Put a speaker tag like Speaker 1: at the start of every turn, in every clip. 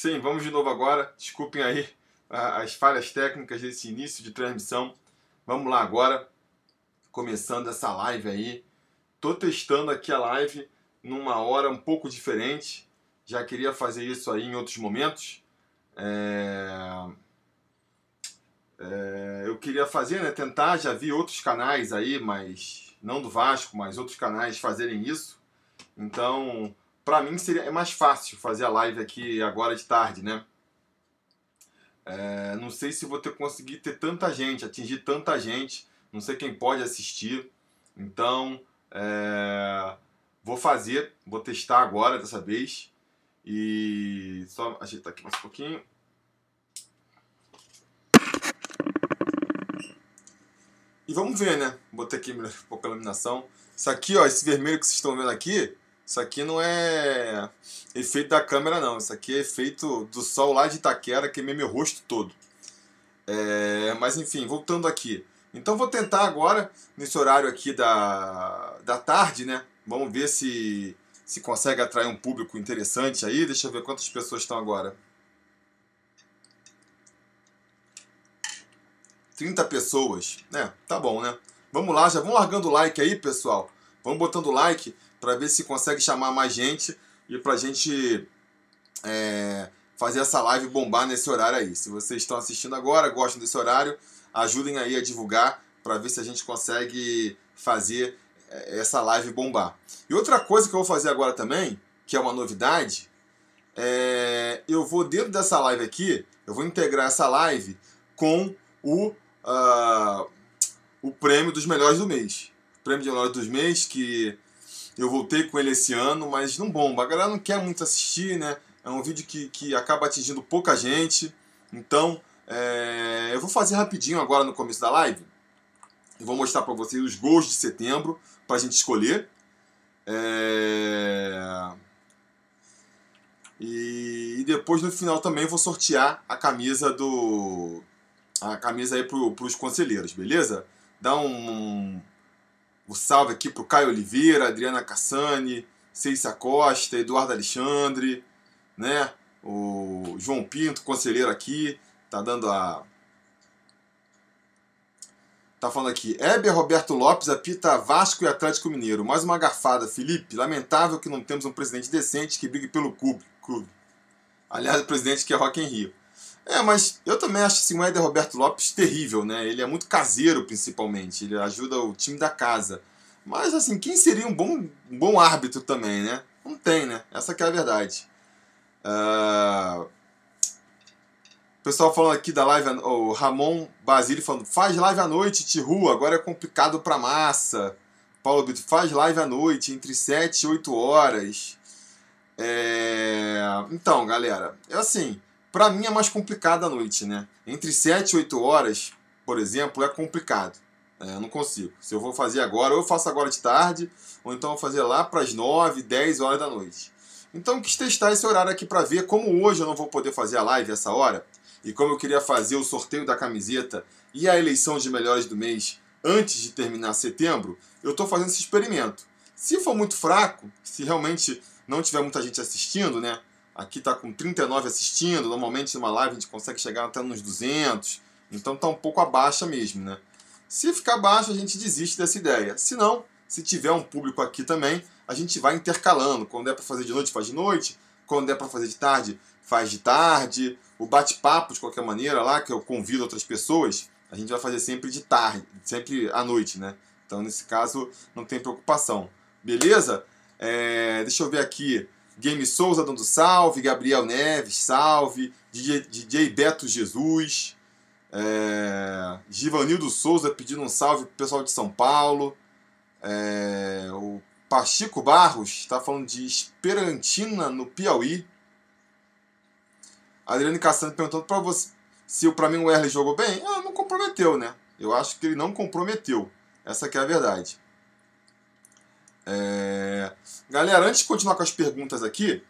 Speaker 1: Sim, vamos de novo agora. Desculpem aí as falhas técnicas desse início de transmissão. Vamos lá agora, começando essa live aí. Tô testando aqui a live numa hora um pouco diferente. Já queria fazer isso aí em outros momentos. É... É... Eu queria fazer, né? Tentar, já vi outros canais aí, mas não do Vasco, mas outros canais fazerem isso. Então, para mim seria é mais fácil fazer a live aqui agora de tarde, né? É, não sei se vou ter conseguir ter tanta gente, atingir tanta gente. Não sei quem pode assistir. Então, é, vou fazer, vou testar agora dessa vez. E só ajeitar aqui mais um pouquinho. E vamos ver, né? Botei aqui um pouco a iluminação. Isso aqui, ó, esse vermelho que vocês estão vendo aqui, isso aqui não é efeito da câmera, não. Isso aqui é efeito do sol lá de Itaquera, que é meu rosto todo. É, mas enfim, voltando aqui. Então vou tentar agora, nesse horário aqui da, da tarde, né? Vamos ver se, se consegue atrair um público interessante aí. Deixa eu ver quantas pessoas estão agora. 30 pessoas. né? tá bom, né? Vamos lá, já vão largando o like aí, pessoal. Vamos botando like para ver se consegue chamar mais gente e para a gente é, fazer essa live bombar nesse horário aí. Se vocês estão assistindo agora, gostam desse horário, ajudem aí a divulgar para ver se a gente consegue fazer é, essa live bombar. E outra coisa que eu vou fazer agora também, que é uma novidade, é, eu vou dentro dessa live aqui, eu vou integrar essa live com o, uh, o prêmio dos melhores do mês. O prêmio de melhores do mês que eu voltei com ele esse ano, mas não bomba. A galera não quer muito assistir, né? É um vídeo que, que acaba atingindo pouca gente. Então, é, eu vou fazer rapidinho agora no começo da live. Eu vou mostrar para vocês os gols de setembro para a gente escolher. É... E, e, depois no final também vou sortear a camisa do. A camisa aí para os conselheiros, beleza? Dá um, o salve aqui pro Caio Oliveira, Adriana Cassani, Ceiça Costa, Eduardo Alexandre, né? O João Pinto, conselheiro aqui, tá dando a. Tá falando aqui. Heber Roberto Lopes apita Vasco e Atlético Mineiro. Mais uma garfada, Felipe. Lamentável que não temos um presidente decente que brigue pelo clube. Aliás, o presidente que é Rock em Rio. É, mas eu também acho assim, o Éder Roberto Lopes terrível, né? Ele é muito caseiro, principalmente. Ele ajuda o time da casa. Mas, assim, quem seria um bom, um bom árbitro também, né? Não tem, né? Essa que é a verdade. Uh... O pessoal falando aqui da live, o Ramon Basílio falando, faz live à noite, Tihu, agora é complicado pra massa. Paulo Brito, faz live à noite, entre 7 e 8 horas. É... Então, galera, é assim, para mim é mais complicado à noite, né? Entre 7 e 8 horas, por exemplo, é complicado. É, eu não consigo. Se eu vou fazer agora, ou eu faço agora de tarde, ou então eu vou fazer lá para as 9, 10 horas da noite. Então quis testar esse horário aqui para ver como hoje eu não vou poder fazer a live essa hora, e como eu queria fazer o sorteio da camiseta e a eleição de melhores do mês antes de terminar setembro, eu estou fazendo esse experimento. Se for muito fraco, se realmente não tiver muita gente assistindo, né? Aqui está com 39 assistindo, normalmente numa live a gente consegue chegar até nos 200, então está um pouco abaixo mesmo, né? Se ficar baixo, a gente desiste dessa ideia. Se não, se tiver um público aqui também, a gente vai intercalando. Quando é para fazer de noite, faz de noite. Quando é para fazer de tarde, faz de tarde. O bate-papo, de qualquer maneira, lá, que eu convido outras pessoas, a gente vai fazer sempre de tarde, sempre à noite, né? Então, nesse caso, não tem preocupação. Beleza? É, deixa eu ver aqui. Game Souza dando salve, Gabriel Neves, salve, DJ, DJ Beto Jesus, é, Givanildo Souza pedindo um salve pro pessoal de São Paulo, é, o Pachico Barros está falando de Esperantina no Piauí. Adriane Cassandra perguntando para você se o Erle jogou bem. Ah, não comprometeu, né? Eu acho que ele não comprometeu. Essa é a verdade. É... Galera, antes de continuar com as perguntas aqui,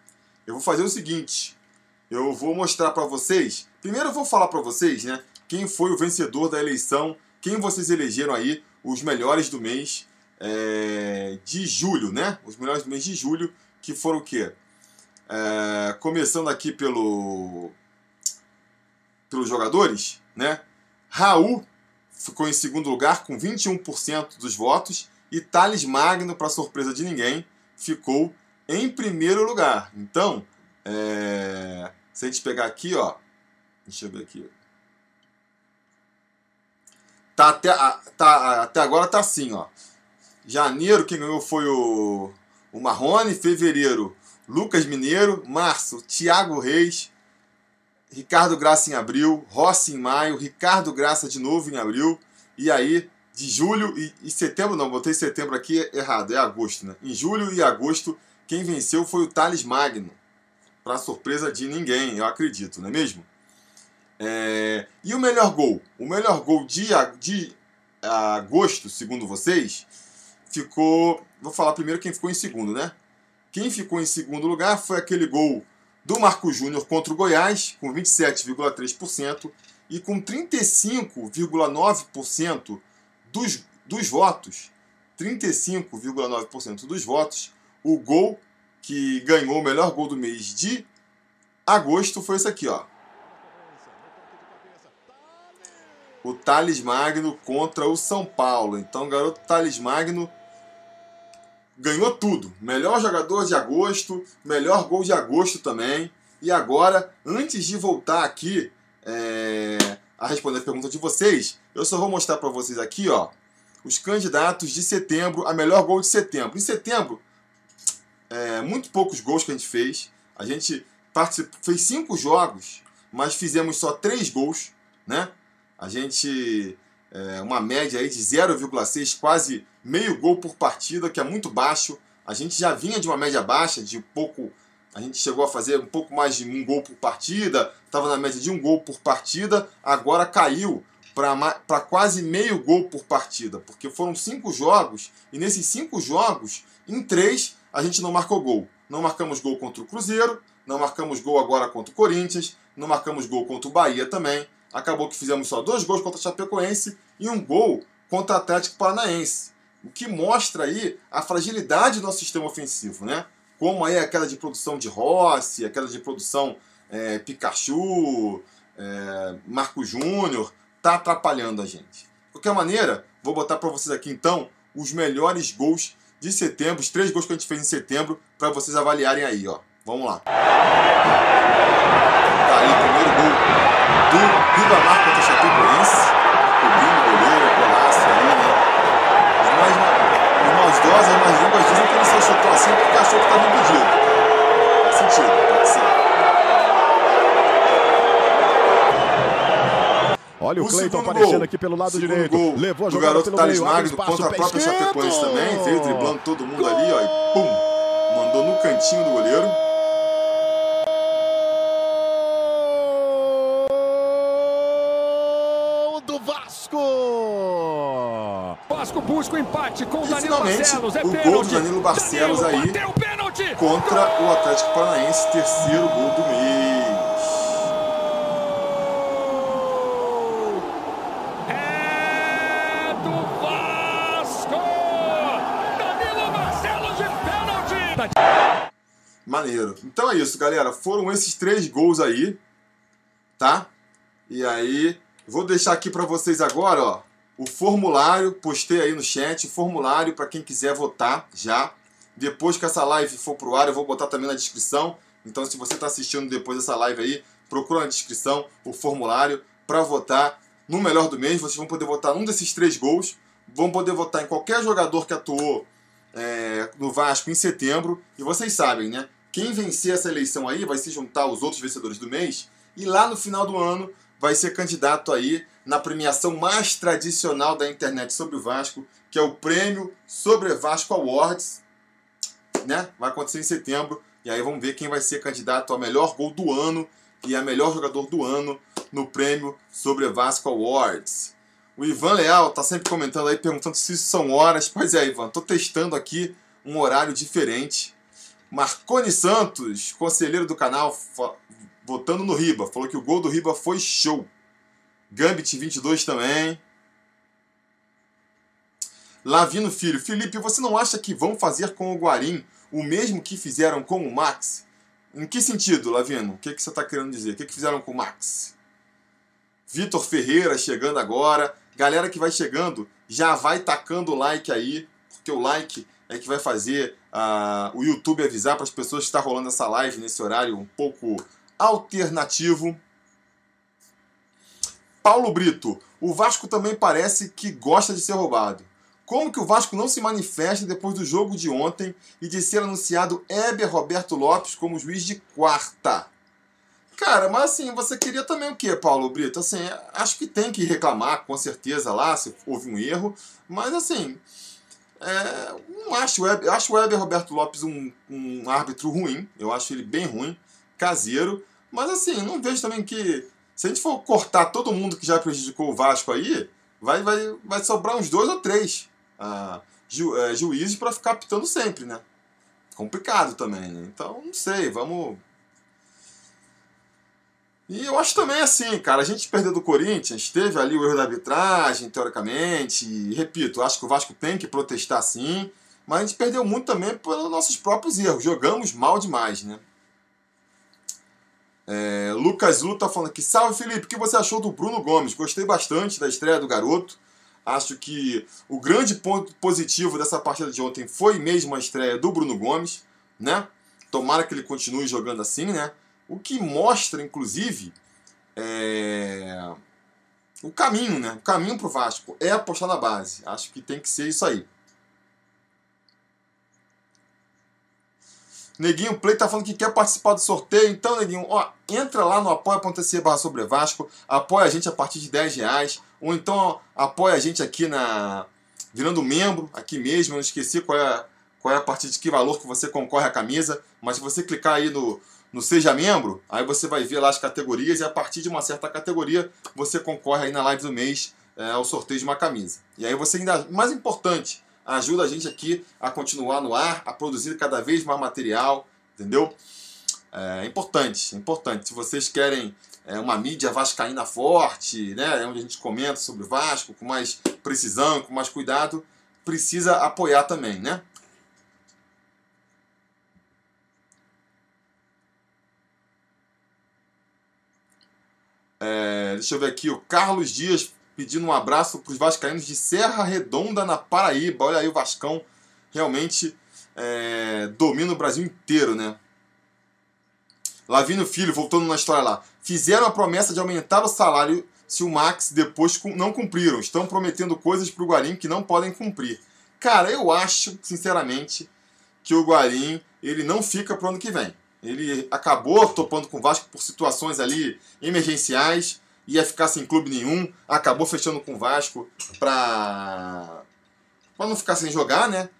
Speaker 1: eu vou fazer o seguinte. Eu vou mostrar para vocês. Primeiro eu vou falar para vocês, né? Quem foi o vencedor da eleição? Quem vocês elegeram aí os melhores do mês é... de julho, né? Os melhores do mês de julho, que foram o quê? É, começando aqui pelo pelos jogadores, né? Raul ficou em segundo lugar com 21% dos votos e Thales Magno, para surpresa de ninguém, ficou em primeiro lugar. Então, é, se a gente pegar aqui, ó, deixa eu ver aqui. Tá até, tá, até agora tá assim, ó. Janeiro quem ganhou foi o, o Marrone, fevereiro Lucas Mineiro, março Thiago Reis, Ricardo Graça em abril, Rossi em maio, Ricardo Graça de novo em abril, e aí de julho e, e, setembro, não, botei setembro aqui errado, é agosto, né? Em julho e agosto, quem venceu foi o Thales Magno, para surpresa de ninguém, eu acredito, não é mesmo? É, e o melhor gol? O melhor gol de, de agosto, segundo vocês, ficou. Vou falar primeiro quem ficou em segundo, né? Quem ficou em segundo lugar foi aquele gol do Marco Júnior contra o Goiás, com 27,3%, e com 35,9% dos, dos votos, 35,9% dos votos, o gol que ganhou o melhor gol do mês de agosto foi esse aqui, ó. O Thales Magno contra o São Paulo. Então, garoto Thales Magno ganhou tudo. Melhor jogador de agosto, melhor gol de agosto também. E agora, antes de voltar aqui é, a responder a pergunta de vocês, eu só vou mostrar para vocês aqui, ó, os candidatos de setembro a melhor gol de setembro. Em setembro, é, muito poucos gols que a gente fez. A gente fez cinco jogos, mas fizemos só três gols, né? A gente é, uma média aí de 0,6, quase meio gol por partida, que é muito baixo. A gente já vinha de uma média baixa, de pouco. A gente chegou a fazer um pouco mais de um gol por partida, estava na média de um gol por partida, agora caiu para quase meio gol por partida, porque foram cinco jogos e nesses cinco jogos, em três, a gente não marcou gol. Não marcamos gol contra o Cruzeiro, não marcamos gol agora contra o Corinthians, não marcamos gol contra o Bahia também acabou que fizemos só dois gols contra o Chapecoense e um gol contra o Atlético Paranaense. O que mostra aí a fragilidade do nosso sistema ofensivo, né? Como aí aquela de produção de Rossi, aquela de produção é, Pikachu, é, Marco Júnior, tá atrapalhando a gente. De qualquer maneira, vou botar para vocês aqui então os melhores gols de setembro, os três gols que a gente fez em setembro, para vocês avaliarem aí, ó. Vamos lá. Tá aí, primeiro gol do Ribamar contra o Chapecoense, cobrindo o goleiro, golaço aí, né? Os mais, os maldosos, as mais línguas que. Faz sentido, pode ser.
Speaker 2: Olha o, o Cleiton aparecendo gol, aqui pelo lado direito.
Speaker 1: Gol Levou a jogada garoto Thales Magno contra a própria Chapecoense também. Veio driblando todo mundo gol. ali, ó, e pum! Mandou no cantinho do goleiro.
Speaker 2: Busca o empate com o Danilo Barcelos. É
Speaker 1: o pênalti. gol do Danilo Barcelos Danilo aí contra o Atlético Paranaense, terceiro gol do mês.
Speaker 2: É do Vasco! Danilo Barcelos de pênalti!
Speaker 1: Maneiro. Então é isso, galera. Foram esses três gols aí, tá? E aí, vou deixar aqui para vocês agora, ó o formulário, postei aí no chat, formulário para quem quiser votar já. Depois que essa live for pro ar, eu vou botar também na descrição. Então, se você está assistindo depois dessa live aí, procura na descrição o formulário para votar no melhor do mês. Vocês vão poder votar num desses três gols. Vão poder votar em qualquer jogador que atuou é, no Vasco em setembro. E vocês sabem, né? Quem vencer essa eleição aí vai se juntar aos outros vencedores do mês. E lá no final do ano vai ser candidato aí na premiação mais tradicional da internet sobre o Vasco, que é o Prêmio Sobre Vasco Awards, né? Vai acontecer em setembro e aí vamos ver quem vai ser candidato ao melhor gol do ano e a melhor jogador do ano no Prêmio Sobre Vasco Awards. O Ivan Leal tá sempre comentando aí, perguntando se isso são horas. Pois é, Ivan, tô testando aqui um horário diferente. Marcone Santos, conselheiro do canal, votando no Riba, falou que o gol do Riba foi show. Gambit 22 também. Lavino Filho. Felipe, você não acha que vão fazer com o Guarim o mesmo que fizeram com o Max? Em que sentido, Lavino? O que, que você está querendo dizer? O que, que fizeram com o Max? Vitor Ferreira chegando agora. Galera que vai chegando, já vai tacando o like aí, porque o like é que vai fazer uh, o YouTube avisar para as pessoas que está rolando essa live nesse horário um pouco alternativo. Paulo Brito, o Vasco também parece que gosta de ser roubado. Como que o Vasco não se manifesta depois do jogo de ontem e de ser anunciado Heber Roberto Lopes como juiz de quarta? Cara, mas assim, você queria também o quê, Paulo Brito? Assim, acho que tem que reclamar, com certeza, lá, se houve um erro, mas assim, é, não acho, acho o Weber Roberto Lopes um, um árbitro ruim, eu acho ele bem ruim, caseiro, mas assim, não vejo também que, se a gente for cortar todo mundo que já prejudicou o Vasco aí, vai, vai, vai sobrar uns dois ou três ah, ju, é, juízes para ficar pitando sempre, né? Complicado também, né? Então, não sei, vamos e eu acho também assim, cara, a gente perdeu do Corinthians, teve ali o erro da arbitragem, teoricamente, e repito, acho que o Vasco tem que protestar sim, mas a gente perdeu muito também pelos nossos próprios erros, jogamos mal demais, né? É, Lucas Lu tá falando aqui, salve Felipe, o que você achou do Bruno Gomes? Gostei bastante da estreia do garoto, acho que o grande ponto positivo dessa partida de ontem foi mesmo a estreia do Bruno Gomes, né? Tomara que ele continue jogando assim, né? O que mostra, inclusive, é... o caminho, né? O caminho para o Vasco é apostar na base. Acho que tem que ser isso aí. Neguinho Play tá falando que quer participar do sorteio. Então, Neguinho, ó, entra lá no apoia.se barra sobre Vasco, apoia a gente a partir de 10 reais, ou então ó, apoia a gente aqui na. virando membro, aqui mesmo. Eu não esqueci qual é, qual é a partir de que valor que você concorre à camisa, mas se você clicar aí no, no Seja Membro, aí você vai ver lá as categorias e a partir de uma certa categoria você concorre aí na live do mês é, ao sorteio de uma camisa. E aí você ainda, mais importante, ajuda a gente aqui a continuar no ar, a produzir cada vez mais material, entendeu? É importante, é importante. Se vocês querem é, uma mídia vascaína forte, né, onde a gente comenta sobre o Vasco com mais precisão, com mais cuidado, precisa apoiar também, né? É, deixa eu ver aqui, o Carlos Dias pedindo um abraço para os vascaínos de Serra Redonda, na Paraíba. Olha aí o Vascão realmente é, domina o Brasil inteiro, né? Lavino Filho, voltando na história lá. Fizeram a promessa de aumentar o salário se o Max depois não cumpriram. Estão prometendo coisas para o Guarim que não podem cumprir. Cara, eu acho, sinceramente, que o Guarim ele não fica para o ano que vem. Ele acabou topando com o Vasco por situações ali emergenciais, ia ficar sem clube nenhum, acabou fechando com o Vasco para para não ficar sem jogar, né?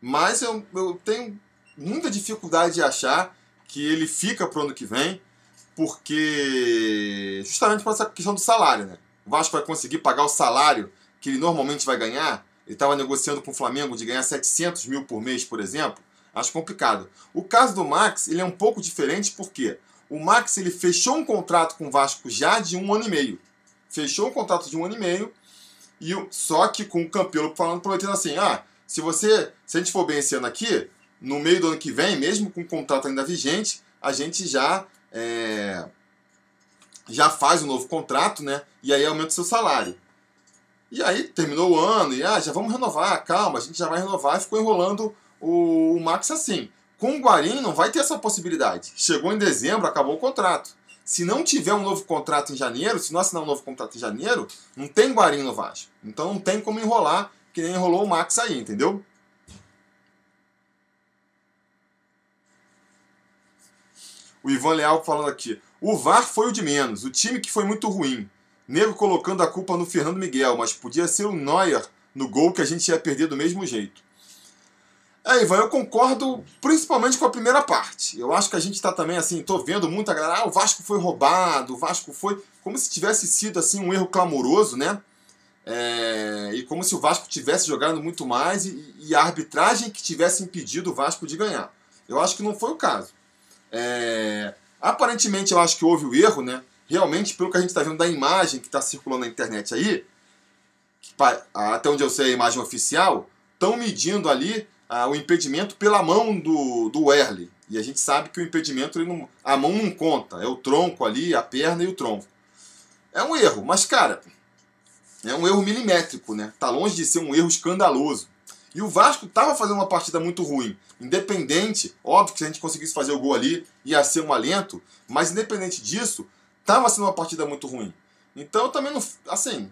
Speaker 1: Mas eu, eu tenho muita dificuldade de achar que ele fica pro ano que vem, porque justamente por essa questão do salário, né? O Vasco vai conseguir pagar o salário que ele normalmente vai ganhar. Ele estava negociando com o Flamengo de ganhar 700 mil por mês, por exemplo. Acho complicado. O caso do Max, ele é um pouco diferente porque o Max ele fechou um contrato com o Vasco já de um ano e meio. Fechou um contrato de um ano e meio, e só que com o Campelo falando, prometendo assim, ah, se você, se a gente for bem esse ano aqui, no meio do ano que vem, mesmo com o contrato ainda vigente, a gente já é, já faz um novo contrato, né? E aí aumenta o seu salário. E aí terminou o ano e ah, já vamos renovar, calma, a gente já vai renovar e ficou enrolando o, o Max assim. Com o Guarim não vai ter essa possibilidade. Chegou em dezembro, acabou o contrato. Se não tiver um novo contrato em janeiro, se não assinar um novo contrato em janeiro, não tem Guarim no Vasco. Então não tem como enrolar, que nem enrolou o Max aí, entendeu? O Ivan Leal falando aqui. O VAR foi o de menos, o time que foi muito ruim. Nego colocando a culpa no Fernando Miguel, mas podia ser o Neuer no gol que a gente ia perder do mesmo jeito. É, Ivan, eu concordo principalmente com a primeira parte. Eu acho que a gente está também assim, tô vendo muita galera, ah, o Vasco foi roubado, o Vasco foi. Como se tivesse sido assim um erro clamoroso, né? É, e como se o Vasco tivesse jogando muito mais e, e, a arbitragem que tivesse impedido o Vasco de ganhar. Eu acho que não foi o caso. É, aparentemente eu acho que houve o erro, né? Realmente, pelo que a gente está vendo da imagem que está circulando na internet aí, que, até onde eu sei a imagem oficial, estão medindo ali ah, o impedimento pela mão do, do Werley. E a gente sabe que o impedimento, não, a mão não conta. É o tronco ali, a perna e o tronco. É um erro, mas, cara, é um erro milimétrico, né? Tá longe de ser um erro escandaloso. E o Vasco estava fazendo uma partida muito ruim. Independente, óbvio que se a gente conseguisse fazer o gol ali, ia ser um alento, mas independente disso, estava sendo uma partida muito ruim. Então eu também não. Assim,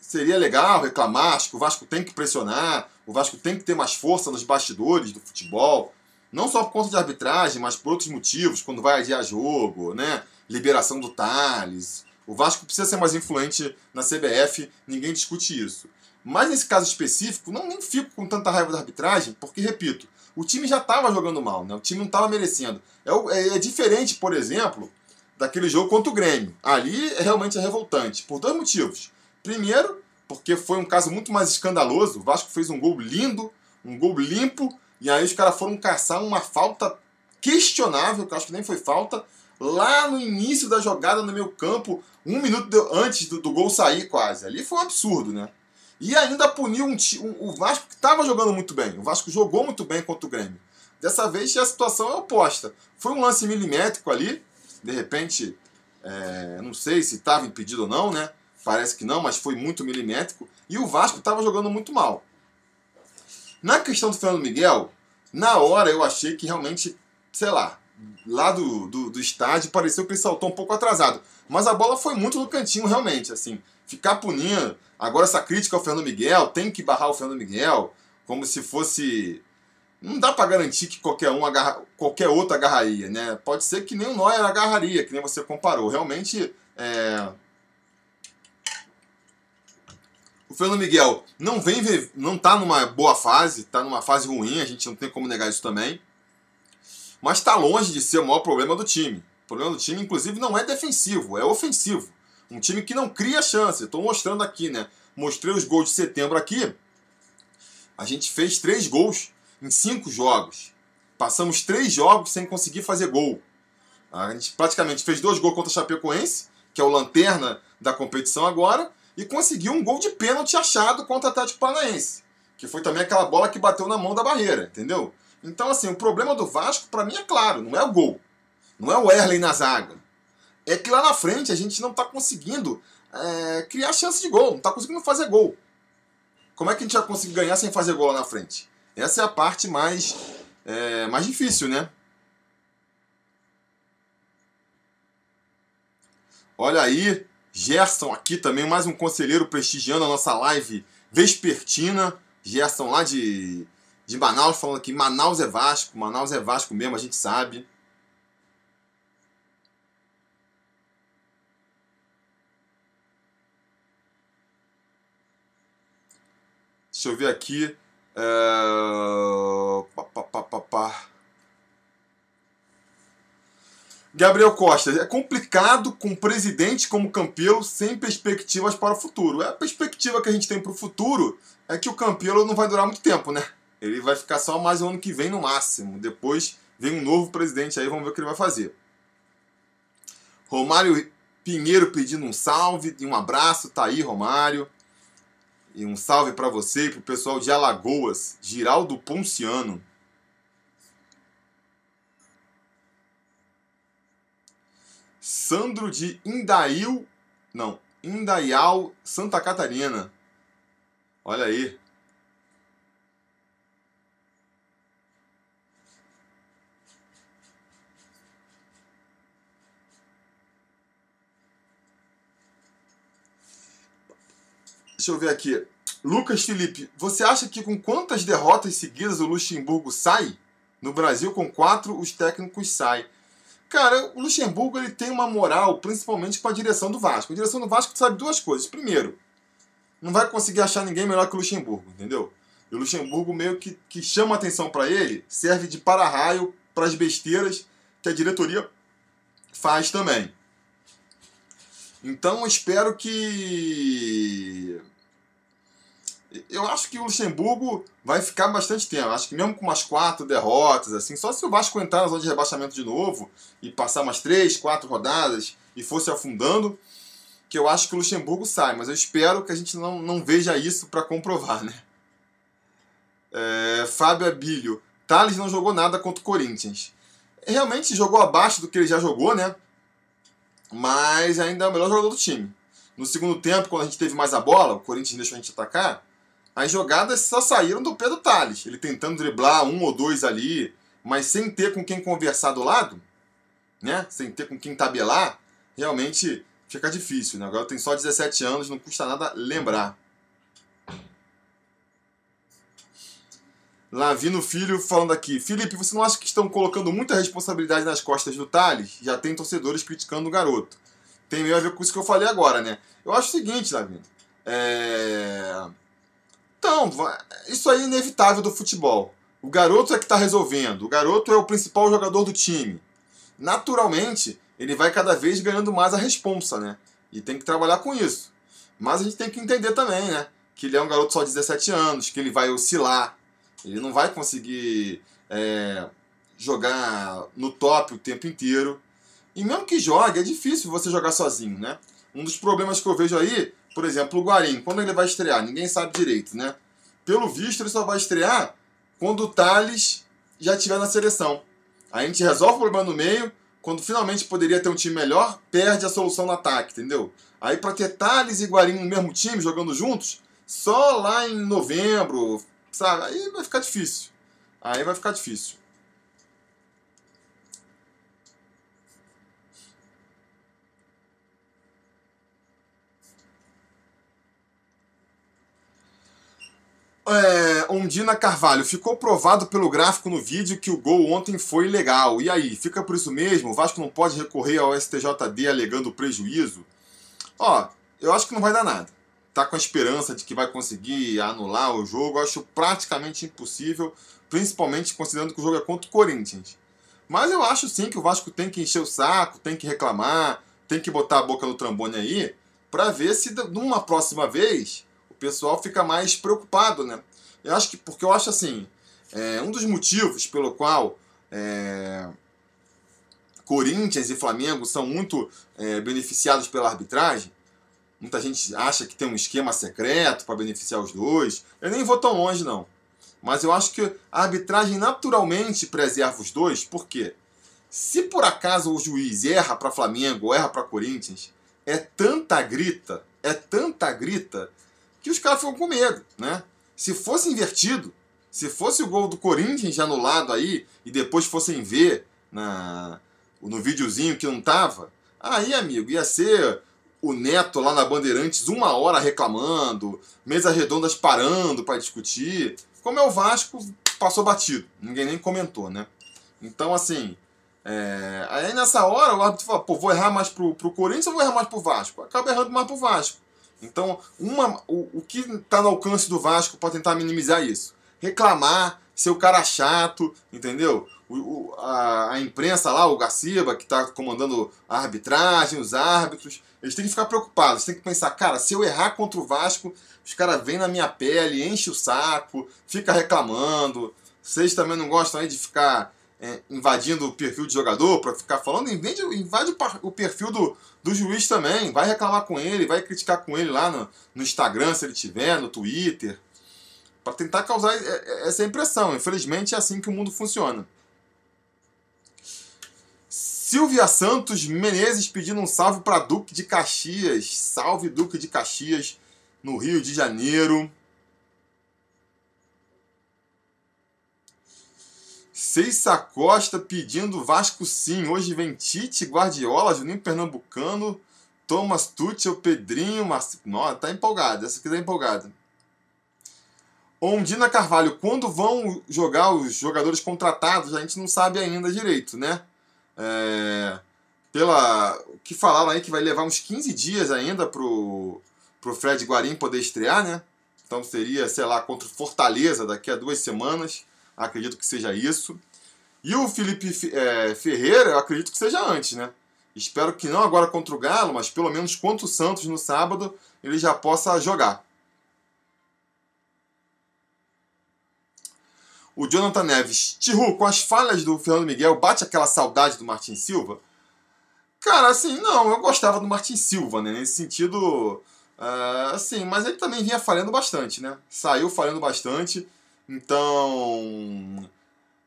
Speaker 1: seria legal reclamar, acho que o Vasco tem que pressionar, o Vasco tem que ter mais força nos bastidores do futebol. Não só por conta de arbitragem, mas por outros motivos, quando vai adiar jogo, né? Liberação do Thales. O Vasco precisa ser mais influente na CBF, ninguém discute isso. Mas nesse caso específico, não nem fico com tanta raiva da arbitragem, porque, repito, o time já estava jogando mal, né? o time não estava merecendo. É, é, é, diferente, por exemplo, daquele jogo contra o Grêmio. Ali realmente é revoltante, por dois motivos. Primeiro, porque foi um caso muito mais escandaloso. O Vasco fez um gol lindo, um gol limpo, e aí os caras foram caçar uma falta questionável, que eu acho que nem foi falta, lá no início da jogada no meu campo, um minuto antes do, do gol sair quase. Ali foi um absurdo, né? E ainda puniu um, um, o Vasco que estava jogando muito bem. O Vasco jogou muito bem contra o Grêmio. Dessa vez a situação é oposta. Foi um lance milimétrico ali. De repente, é, não sei se estava impedido ou não, né? Parece que não, mas foi muito milimétrico. E o Vasco estava jogando muito mal. Na questão do Fernando Miguel, na hora eu achei que realmente, sei lá, lá do, do, do estádio pareceu que ele saltou um pouco atrasado. Mas a bola foi muito no cantinho, realmente. assim Ficar punindo Agora, essa crítica ao Fernando Miguel, tem que barrar o Fernando Miguel, como se fosse. Não dá para garantir que qualquer um agarra, qualquer outro agarraria, né? Pode ser que nem o Neuer agarraria, que nem você comparou. Realmente, é... o Fernando Miguel não vem, não tá numa boa fase, tá numa fase ruim, a gente não tem como negar isso também. Mas está longe de ser o maior problema do time. O problema do time, inclusive, não é defensivo, é ofensivo. Um time que não cria chance. Estou mostrando aqui, né? Mostrei os gols de setembro aqui. A gente fez três gols em cinco jogos. Passamos três jogos sem conseguir fazer gol. A gente praticamente fez dois gols contra o Chapecoense, que é o lanterna da competição agora, e conseguiu um gol de pênalti achado contra o Atlético Paranaense, que foi também aquela bola que bateu na mão da barreira, entendeu? Então, assim, o problema do Vasco, para mim, é claro, não é o gol. Não é o Erlen na zaga é que lá na frente a gente não está conseguindo é, criar chance de gol, não está conseguindo fazer gol. Como é que a gente vai conseguir ganhar sem fazer gol lá na frente? Essa é a parte mais, é, mais difícil, né? Olha aí, Gerson aqui também, mais um conselheiro prestigiando a nossa live vespertina. Gerson lá de, de Manaus, falando que Manaus é Vasco, Manaus é Vasco mesmo, a gente sabe. Deixa eu ver aqui. É... Pá, pá, pá, pá, Gabriel Costa, é complicado com um presidente como Campelo sem perspectivas para o futuro. A perspectiva que a gente tem para o futuro é que o Campelo não vai durar muito tempo, né? Ele vai ficar só mais o ano que vem no máximo. Depois vem um novo presidente aí, vamos ver o que ele vai fazer. Romário Pinheiro pedindo um salve e um abraço, tá aí, Romário. E um salve para você e para o pessoal de Alagoas, Giraldo Ponciano. Sandro de Indail, não, Indaial, Santa Catarina. Olha aí. Deixa eu ver aqui. Lucas Felipe, você acha que com quantas derrotas seguidas o Luxemburgo sai? No Brasil, com quatro, os técnicos saem. Cara, o Luxemburgo ele tem uma moral, principalmente com a direção do Vasco. A direção do Vasco sabe duas coisas. Primeiro, não vai conseguir achar ninguém melhor que o Luxemburgo, entendeu? E o Luxemburgo meio que, que chama atenção para ele, serve de para-raio para as besteiras que a diretoria faz também. Então, espero que eu acho que o Luxemburgo vai ficar bastante tempo. Acho que mesmo com umas quatro derrotas, assim, só se o Vasco entrar na zona de rebaixamento de novo e passar umas três, quatro rodadas e fosse afundando, que eu acho que o Luxemburgo sai. Mas eu espero que a gente não, não veja isso para comprovar, né? É, Fábio Abílio. Thales não jogou nada contra o Corinthians. realmente jogou abaixo do que ele já jogou, né? Mas ainda é o melhor jogador do time. No segundo tempo, quando a gente teve mais a bola, o Corinthians deixou a gente atacar, as jogadas só saíram do Pedro Tales. Ele tentando driblar um ou dois ali, mas sem ter com quem conversar do lado, né? Sem ter com quem tabelar, realmente fica difícil, né? Agora tem só 17 anos, não custa nada lembrar. Lavino Filho falando aqui. Felipe, você não acha que estão colocando muita responsabilidade nas costas do Thales? Já tem torcedores criticando o garoto. Tem meio a ver com isso que eu falei agora, né? Eu acho o seguinte, Lavino. É... Então, isso aí é inevitável do futebol. O garoto é que está resolvendo. O garoto é o principal jogador do time. Naturalmente, ele vai cada vez ganhando mais a responsa, né? E tem que trabalhar com isso. Mas a gente tem que entender também, né? Que ele é um garoto só de 17 anos, que ele vai oscilar, ele não vai conseguir é, jogar no top o tempo inteiro. E mesmo que jogue, é difícil você jogar sozinho, né? Um dos problemas que eu vejo aí, por exemplo, o Guarim, quando ele vai estrear, ninguém sabe direito, né? Pelo visto, ele só vai estrear quando o Thales já estiver na seleção. A gente resolve o problema no meio, quando finalmente poderia ter um time melhor, perde a solução no ataque, entendeu? Aí para ter Thales e Guarim no mesmo time, jogando juntos, só lá em novembro, Sabe? Aí vai ficar difícil. Aí vai ficar difícil. É, Ondina Carvalho, ficou provado pelo gráfico no vídeo que o gol ontem foi legal. E aí, fica por isso mesmo? O Vasco não pode recorrer ao STJD alegando prejuízo? Ó, eu acho que não vai dar nada tá com a esperança de que vai conseguir anular o jogo, eu acho praticamente impossível, principalmente considerando que o jogo é contra o Corinthians. Mas eu acho sim que o Vasco tem que encher o saco, tem que reclamar, tem que botar a boca no trambone aí, para ver se numa próxima vez pessoal fica mais preocupado, né? Eu acho que, porque eu acho assim, é, um dos motivos pelo qual é, Corinthians e Flamengo são muito é, beneficiados pela arbitragem Muita gente acha que tem um esquema secreto para beneficiar os dois. Eu nem vou tão longe, não. Mas eu acho que a arbitragem naturalmente preserva os dois, por quê? Se por acaso o juiz erra para Flamengo ou erra para Corinthians, é tanta grita, é tanta grita, que os caras ficam com medo, né? Se fosse invertido, se fosse o gol do Corinthians anulado aí e depois fossem ver na, no videozinho que não tava, aí, amigo, ia ser o Neto lá na Bandeirantes uma hora reclamando, mesas redondas parando para discutir. Como é o Vasco, passou batido. Ninguém nem comentou, né? Então, assim, é... aí nessa hora o árbitro fala, pô, vou errar mais pro, pro Corinthians ou vou errar mais pro Vasco? Acaba errando mais pro Vasco. Então, uma, o, o que está no alcance do Vasco para tentar minimizar isso? Reclamar, ser o cara chato, entendeu? O, o, a, a, imprensa lá, o Garciba, que está comandando a arbitragem, os árbitros, eles têm que ficar preocupados, têm que pensar, cara, se eu errar contra o Vasco, os caras vêm na minha pele, enche o saco, fica reclamando. Vocês também não gostam aí de ficar é, invadindo o perfil de jogador para ficar falando, invade, invade o perfil do, do juiz também, vai reclamar com ele, vai criticar com ele lá no, no Instagram, se ele tiver, no Twitter, para tentar causar é, é, essa impressão. Infelizmente é assim que o mundo funciona. Silvia Santos Menezes pedindo um salve para Duque de Caxias. Salve Duque de Caxias, no Rio de Janeiro. Ceissa Costa pedindo Vasco sim. Hoje vem Tite, Guardiola, Juninho Pernambucano, Thomas Tuchel, Pedrinho, Marcinho. Nossa, tá empolgado. Essa aqui tá empolgada. Ondina Carvalho, quando vão jogar os jogadores contratados, a gente não sabe ainda direito, né? É, pela que falaram aí que vai levar uns 15 dias ainda pro, pro Fred Guarim poder estrear, né? Então seria, sei lá, contra o Fortaleza daqui a duas semanas. Acredito que seja isso. E o Felipe é, Ferreira, eu acredito que seja antes, né? Espero que não agora contra o Galo, mas pelo menos contra o Santos no sábado ele já possa jogar. o Jonathan Neves. Tihu, com as falhas do Fernando Miguel, bate aquela saudade do Martin Silva? Cara, assim, não, eu gostava do Martin Silva, né? Nesse sentido, uh, assim, mas ele também vinha falhando bastante, né? Saiu falhando bastante, então.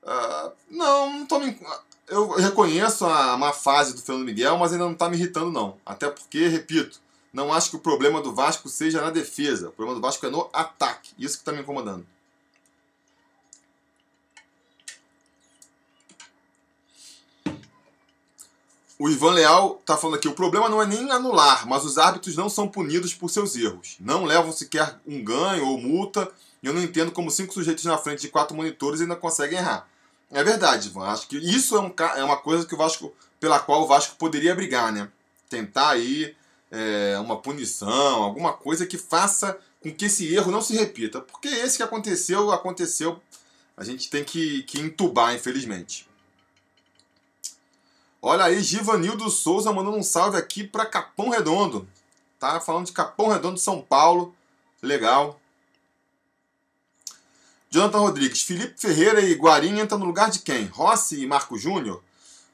Speaker 1: Uh, não, não tô me. eu reconheço a má fase do Fernando Miguel, mas ainda não está me irritando, não. Até porque, repito, não acho que o problema do Vasco seja na defesa. O problema do Vasco é no ataque. Isso que está me incomodando. O Ivan Leal está falando aqui: o problema não é nem anular, mas os árbitros não são punidos por seus erros. Não levam sequer um ganho ou multa. Eu não entendo como cinco sujeitos na frente de quatro monitores ainda conseguem errar. É verdade, Ivan. Acho que isso é, um, é uma coisa que o Vasco, pela qual o Vasco poderia brigar, né? Tentar aí é, uma punição, alguma coisa que faça com que esse erro não se repita. Porque esse que aconteceu, aconteceu. A gente tem que, que entubar, infelizmente. Olha aí, Givanildo Souza mandando um salve aqui para Capão Redondo. Tá falando de Capão Redondo, São Paulo. Legal. Jonathan Rodrigues, Felipe Ferreira e Guarim entram no lugar de quem? Rossi e Marco Júnior?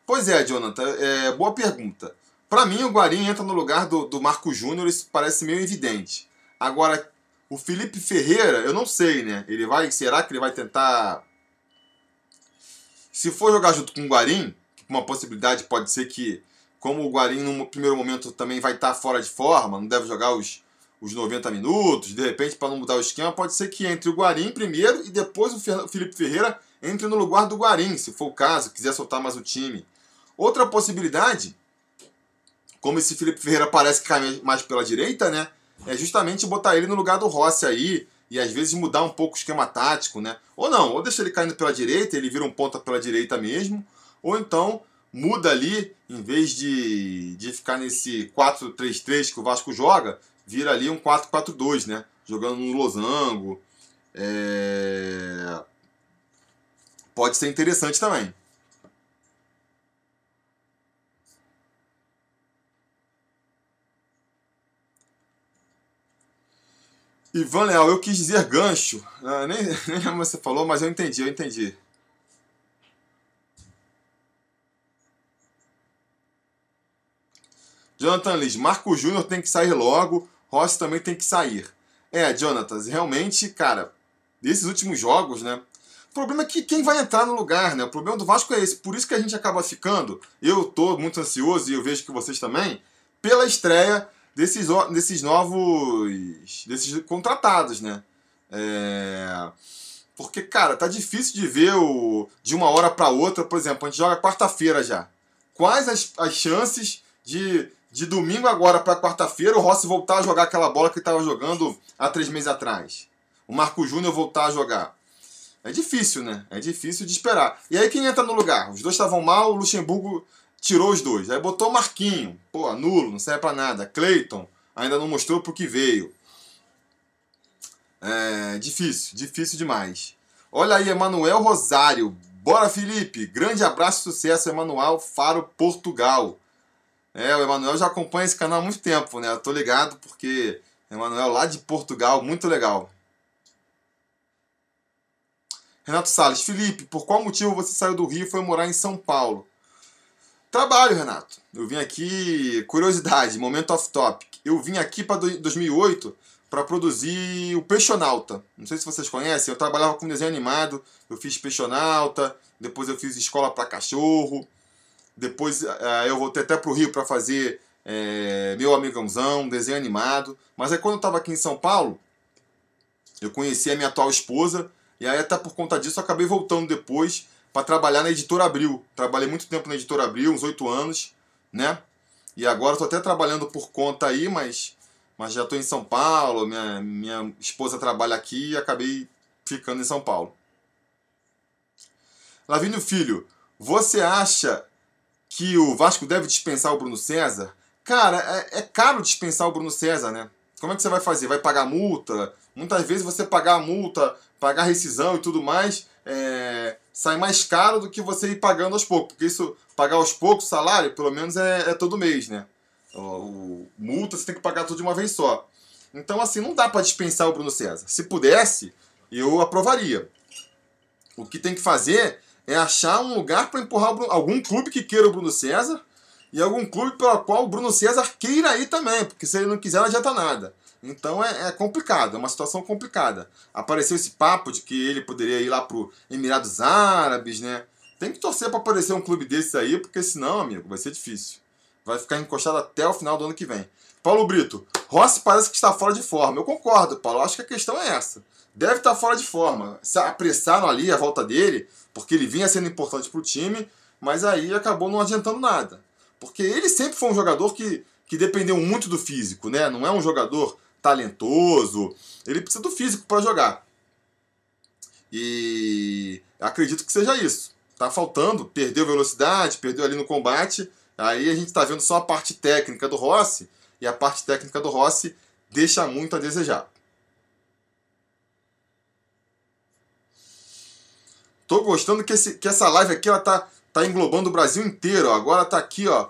Speaker 1: Pois é, Jonathan, é, boa pergunta. Para mim, o Guarim entra no lugar do, do Marco Júnior, isso parece meio evidente. Agora, o Felipe Ferreira, eu não sei, né? Ele vai. Será que ele vai tentar. Se for jogar junto com o Guarim, uma possibilidade pode ser que, como o Guarim no primeiro momento também vai estar fora de forma, não deve jogar os os 90 minutos, de repente, para não mudar o esquema, pode ser que entre o Guarim primeiro e depois o Felipe Ferreira entre no lugar do Guarim, se for o caso, quiser soltar mais o time. Outra possibilidade, como esse Felipe Ferreira parece que cai mais pela direita, né? É justamente botar ele no lugar do Rossi aí e às vezes mudar um pouco o esquema tático, né? Ou não, ou deixa ele caindo pela direita, ele vira um ponta pela direita mesmo, ou então muda ali, em vez de, de ficar nesse 4-3-3 que o Vasco joga, vira ali um 4-4-2, né? Jogando no losango. É... Pode ser interessante também. Ivan Leal, eu quis dizer gancho. Ah, nem, nem lembro você falou, mas eu entendi, eu entendi. Jonathan Liz, Marco Júnior tem que sair logo. Rossi também tem que sair. É, Jonathan, realmente, cara, desses últimos jogos, né? O problema é que quem vai entrar no lugar, né? O problema do Vasco é esse. Por isso que a gente acaba ficando. Eu tô muito ansioso e eu vejo que vocês também, pela estreia desses, desses novos. desses contratados, né? É. Porque, cara, tá difícil de ver o, de uma hora para outra, por exemplo, a gente joga quarta-feira já. Quais as, as chances de de domingo agora para quarta-feira o Rossi voltar a jogar aquela bola que estava jogando há três meses atrás. O Marco Júnior voltar a jogar. É difícil, né? É difícil de esperar. E aí quem entra no lugar? Os dois estavam mal, o Luxemburgo tirou os dois. Aí botou o Marquinho. Pô, nulo, não serve para nada. Cleiton ainda não mostrou pro que veio. É difícil, difícil demais. Olha aí, Emanuel Rosário. Bora, Felipe. Grande abraço e sucesso, Emanuel Faro, Portugal. É, o Emanuel já acompanha esse canal há muito tempo, né? Eu tô ligado porque Emanuel lá de Portugal, muito legal. Renato Salles, Felipe, por qual motivo você saiu do Rio e foi morar em São Paulo? Trabalho, Renato. Eu vim aqui, curiosidade, momento off topic. Eu vim aqui para 2008 para produzir o Peixonauta. Não sei se vocês conhecem, eu trabalhava com desenho animado, eu fiz Peixonauta, depois eu fiz Escola para Cachorro, depois uh, eu voltei até para o Rio para fazer é, Meu Amigãozão, desenho animado. Mas aí quando eu estava aqui em São Paulo, eu conheci a minha atual esposa. E aí até por conta disso eu acabei voltando depois para trabalhar na Editora Abril. Trabalhei muito tempo na Editora Abril, uns oito anos, né? E agora estou até trabalhando por conta aí, mas, mas já estou em São Paulo, minha, minha esposa trabalha aqui e acabei ficando em São Paulo. Lavínia Filho, você acha que o Vasco deve dispensar o Bruno César, cara, é, é, caro dispensar o Bruno César, né? Como é que você vai fazer? Vai pagar multa? Muitas vezes você pagar a multa, pagar rescisão e tudo mais, é, sai mais caro do que você ir pagando aos poucos. Porque isso, pagar aos poucos salário, pelo menos é, é todo mês, né? O, o, multa você tem que pagar tudo de uma vez só. Então, assim, não dá para dispensar o Bruno César. Se pudesse, eu aprovaria. O que tem que fazer é achar um lugar para empurrar Bruno, algum clube que queira o Bruno César e algum clube pelo qual o Bruno César queira ir também, porque se ele não quiser não adianta nada. Então é, é, complicado, é uma situação complicada. Apareceu esse papo de que ele poderia ir lá para Emirados Árabes, né? Tem que torcer para aparecer um clube desses aí, porque senão, amigo, vai ser difícil. Vai ficar encostado até o final do ano que vem. Paulo Brito, Rossi parece que está fora de forma. Eu concordo, Paulo. Acho que a questão é essa. Deve estar fora de forma. Se apressaram ali a volta dele, porque ele vinha sendo importante para o time, mas aí acabou não adiantando nada. Porque ele sempre foi um jogador que, que dependeu muito do físico, né? Não é um jogador talentoso. Ele precisa do físico para jogar. E acredito que seja isso. Tá faltando, perdeu velocidade, perdeu ali no combate. Aí a gente está vendo só a parte técnica do Rossi, e a parte técnica do Rossi deixa muito a desejar. Tô gostando que, esse, que essa live aqui ela tá, tá englobando o Brasil inteiro. Agora tá aqui, ó,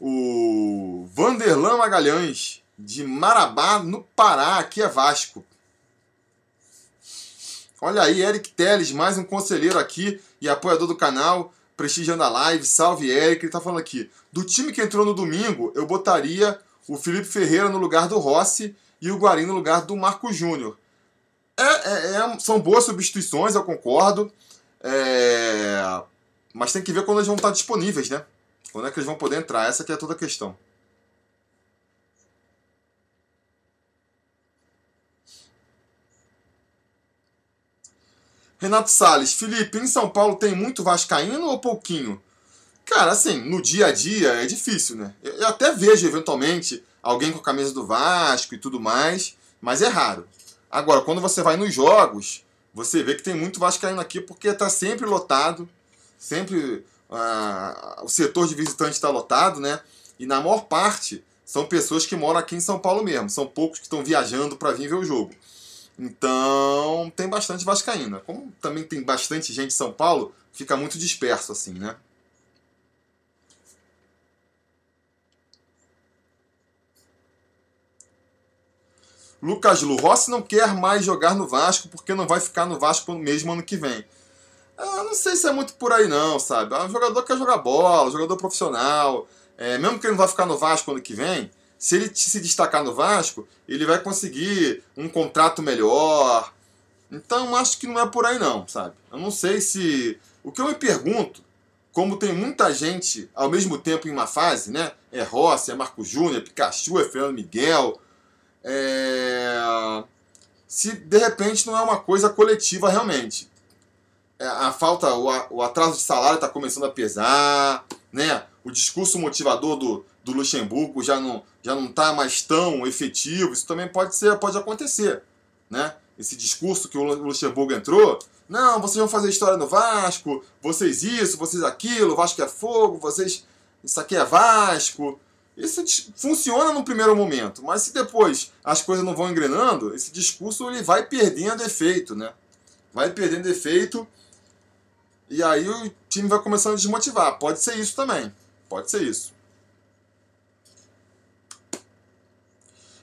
Speaker 1: o Vanderlan Magalhães, de Marabá, no Pará. Aqui é Vasco. Olha aí, Eric Teles, mais um conselheiro aqui e apoiador do canal, prestigiando a live. Salve, Eric. Ele tá falando aqui. Do time que entrou no domingo, eu botaria o Felipe Ferreira no lugar do Rossi e o Guarim no lugar do Marco Júnior. É, é, é, são boas substituições, eu concordo. É... Mas tem que ver quando eles vão estar disponíveis, né? Quando é que eles vão poder entrar? Essa que é toda a questão. Renato Salles, Felipe, em São Paulo tem muito vascaíno ou pouquinho? Cara, assim, no dia a dia é difícil, né? Eu até vejo eventualmente alguém com a camisa do Vasco e tudo mais, mas é raro. Agora, quando você vai nos jogos, você vê que tem muito vascaíno aqui porque está sempre lotado, sempre ah, o setor de visitante está lotado, né? E na maior parte são pessoas que moram aqui em São Paulo mesmo, são poucos que estão viajando para vir ver o jogo. Então tem bastante vascaína. Como também tem bastante gente em São Paulo, fica muito disperso assim, né? Lucas Lu, Rossi não quer mais jogar no Vasco porque não vai ficar no Vasco mesmo ano que vem. Eu não sei se é muito por aí não, sabe? Um jogador que quer jogar bola, um jogador profissional. É, mesmo que ele não vai ficar no Vasco ano que vem, se ele se destacar no Vasco, ele vai conseguir um contrato melhor. Então acho que não é por aí não, sabe? Eu não sei se. O que eu me pergunto, como tem muita gente ao mesmo tempo em uma fase, né? É Rossi, é Marco Júnior, é Pikachu, é Fernando Miguel, é... se de repente não é uma coisa coletiva realmente. É, a falta, o, atraso de salário está começando a pesar, né? O discurso motivador do, do Luxemburgo já não já não está mais tão efetivo. Isso também pode ser, pode acontecer, né? Esse discurso que o Luxemburgo entrou, não, vocês vão fazer história no Vasco, vocês isso, vocês aquilo, Vasco é fogo, vocês isso aqui é Vasco. Isso funciona no primeiro momento, mas se depois as coisas não vão engrenando, esse discurso ele vai perdendo efeito, né? Vai perdendo efeito e aí o time vai começando a desmotivar. Pode ser isso também. Pode ser isso.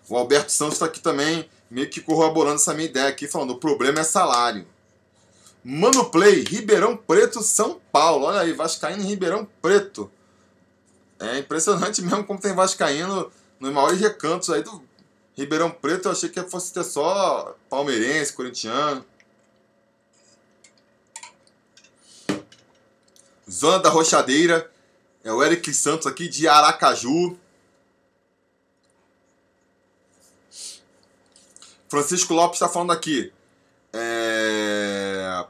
Speaker 1: O Alberto Santos está aqui também, meio que corroborando essa minha ideia aqui, falando: o problema é salário. Mano Play, Ribeirão Preto, São Paulo. Olha aí, Vascaíno Ribeirão Preto. É impressionante mesmo como tem Vascaíno nos maiores recantos aí do Ribeirão Preto. Eu achei que fosse ter só palmeirense, corintiano. Zona da Rochadeira. É o Eric Santos aqui de Aracaju. Francisco Lopes está falando aqui. É...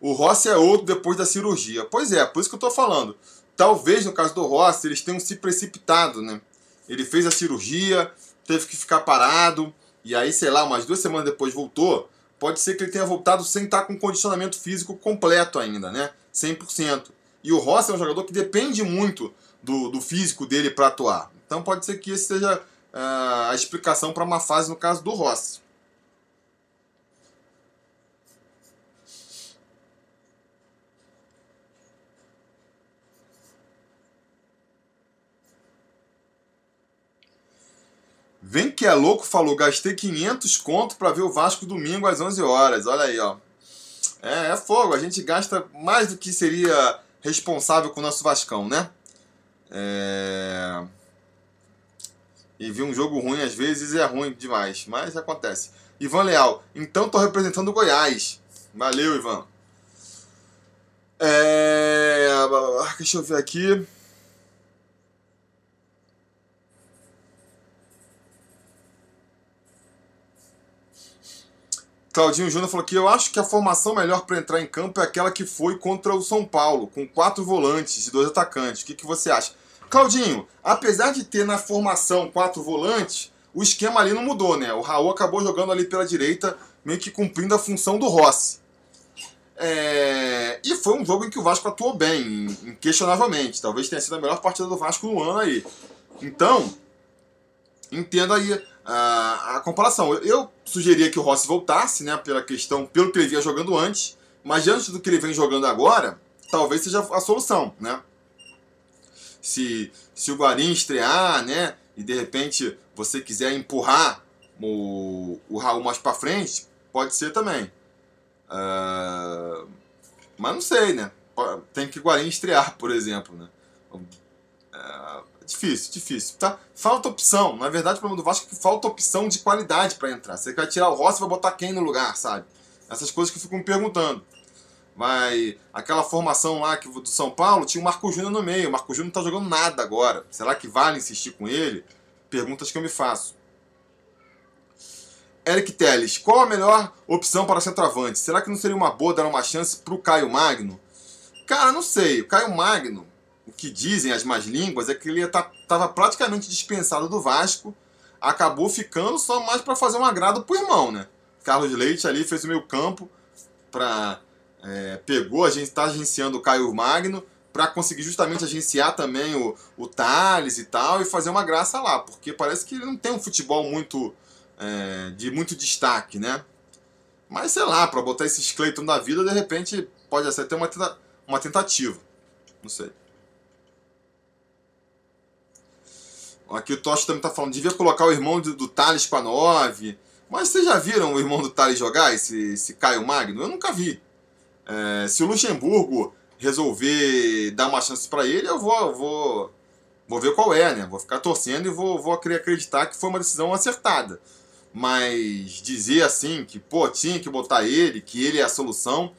Speaker 1: O Rossi é outro depois da cirurgia. Pois é, por isso que eu estou falando. Talvez no caso do Rossi eles tenham se precipitado, né? Ele fez a cirurgia, teve que ficar parado, e aí, sei lá, umas duas semanas depois voltou. Pode ser que ele tenha voltado sem estar com condicionamento físico completo ainda, né? 100%. E o Rossi é um jogador que depende muito do, do físico dele para atuar. Então pode ser que esse seja uh, a explicação para uma fase no caso do Rossi. Vem que é louco, falou, gastei 500 conto para ver o Vasco domingo às 11 horas. Olha aí, ó. É, é fogo, a gente gasta mais do que seria responsável com o nosso Vascão, né? É... E vi um jogo ruim às vezes é ruim demais, mas acontece. Ivan Leal, então tô representando o Goiás. Valeu, Ivan. É... Deixa eu ver aqui. Claudinho Júnior falou que eu acho que a formação melhor para entrar em campo é aquela que foi contra o São Paulo, com quatro volantes e dois atacantes. O que, que você acha? Claudinho, apesar de ter na formação quatro volantes, o esquema ali não mudou, né? O Raul acabou jogando ali pela direita, meio que cumprindo a função do Rossi. É... E foi um jogo em que o Vasco atuou bem, inquestionavelmente. Talvez tenha sido a melhor partida do Vasco no ano aí. Então, entenda aí a, a comparação. Eu, eu sugeria que o Rossi voltasse, né, pela questão, pelo que ele vinha jogando antes, mas diante do que ele vem jogando agora, talvez seja a solução, né? Se, se o Guarim estrear, né, e de repente você quiser empurrar o, o Raul mais para frente, pode ser também. Uh, mas não sei, né? Tem que o Guarim estrear, por exemplo, né? Uh, Difícil, difícil. Tá? Falta opção. Na verdade, o problema do Vasco é que falta opção de qualidade para entrar. Você vai tirar o Rossi e vai botar quem no lugar, sabe? Essas coisas que eu fico me perguntando. Vai. Aquela formação lá que, do São Paulo tinha o Marco Júnior no meio. O Marco Júnior não tá jogando nada agora. Será que vale insistir com ele? Perguntas que eu me faço. Eric Teles, qual a melhor opção para centroavante? Será que não seria uma boa dar uma chance para o Caio Magno? Cara, não sei. O Caio Magno, que dizem as más línguas é que ele estava tá, praticamente dispensado do Vasco, acabou ficando só mais para fazer um agrado pro irmão, né? Carlos Leite ali fez o meio campo para é, pegou a gente está agenciando o Caio Magno para conseguir justamente agenciar também o, o Thales e tal e fazer uma graça lá, porque parece que ele não tem um futebol muito é, de muito destaque, né? Mas sei lá, para botar esse Cleiton da vida, de repente pode ser até uma, uma tentativa. Não sei. Aqui o Tocha também está falando, devia colocar o irmão do, do Thales para 9. Mas vocês já viram o irmão do Thales jogar, esse, esse Caio Magno? Eu nunca vi. É, se o Luxemburgo resolver dar uma chance para ele, eu vou, vou, vou ver qual é, né? Vou ficar torcendo e vou, vou acreditar que foi uma decisão acertada. Mas dizer assim que, pô, tinha que botar ele, que ele é a solução,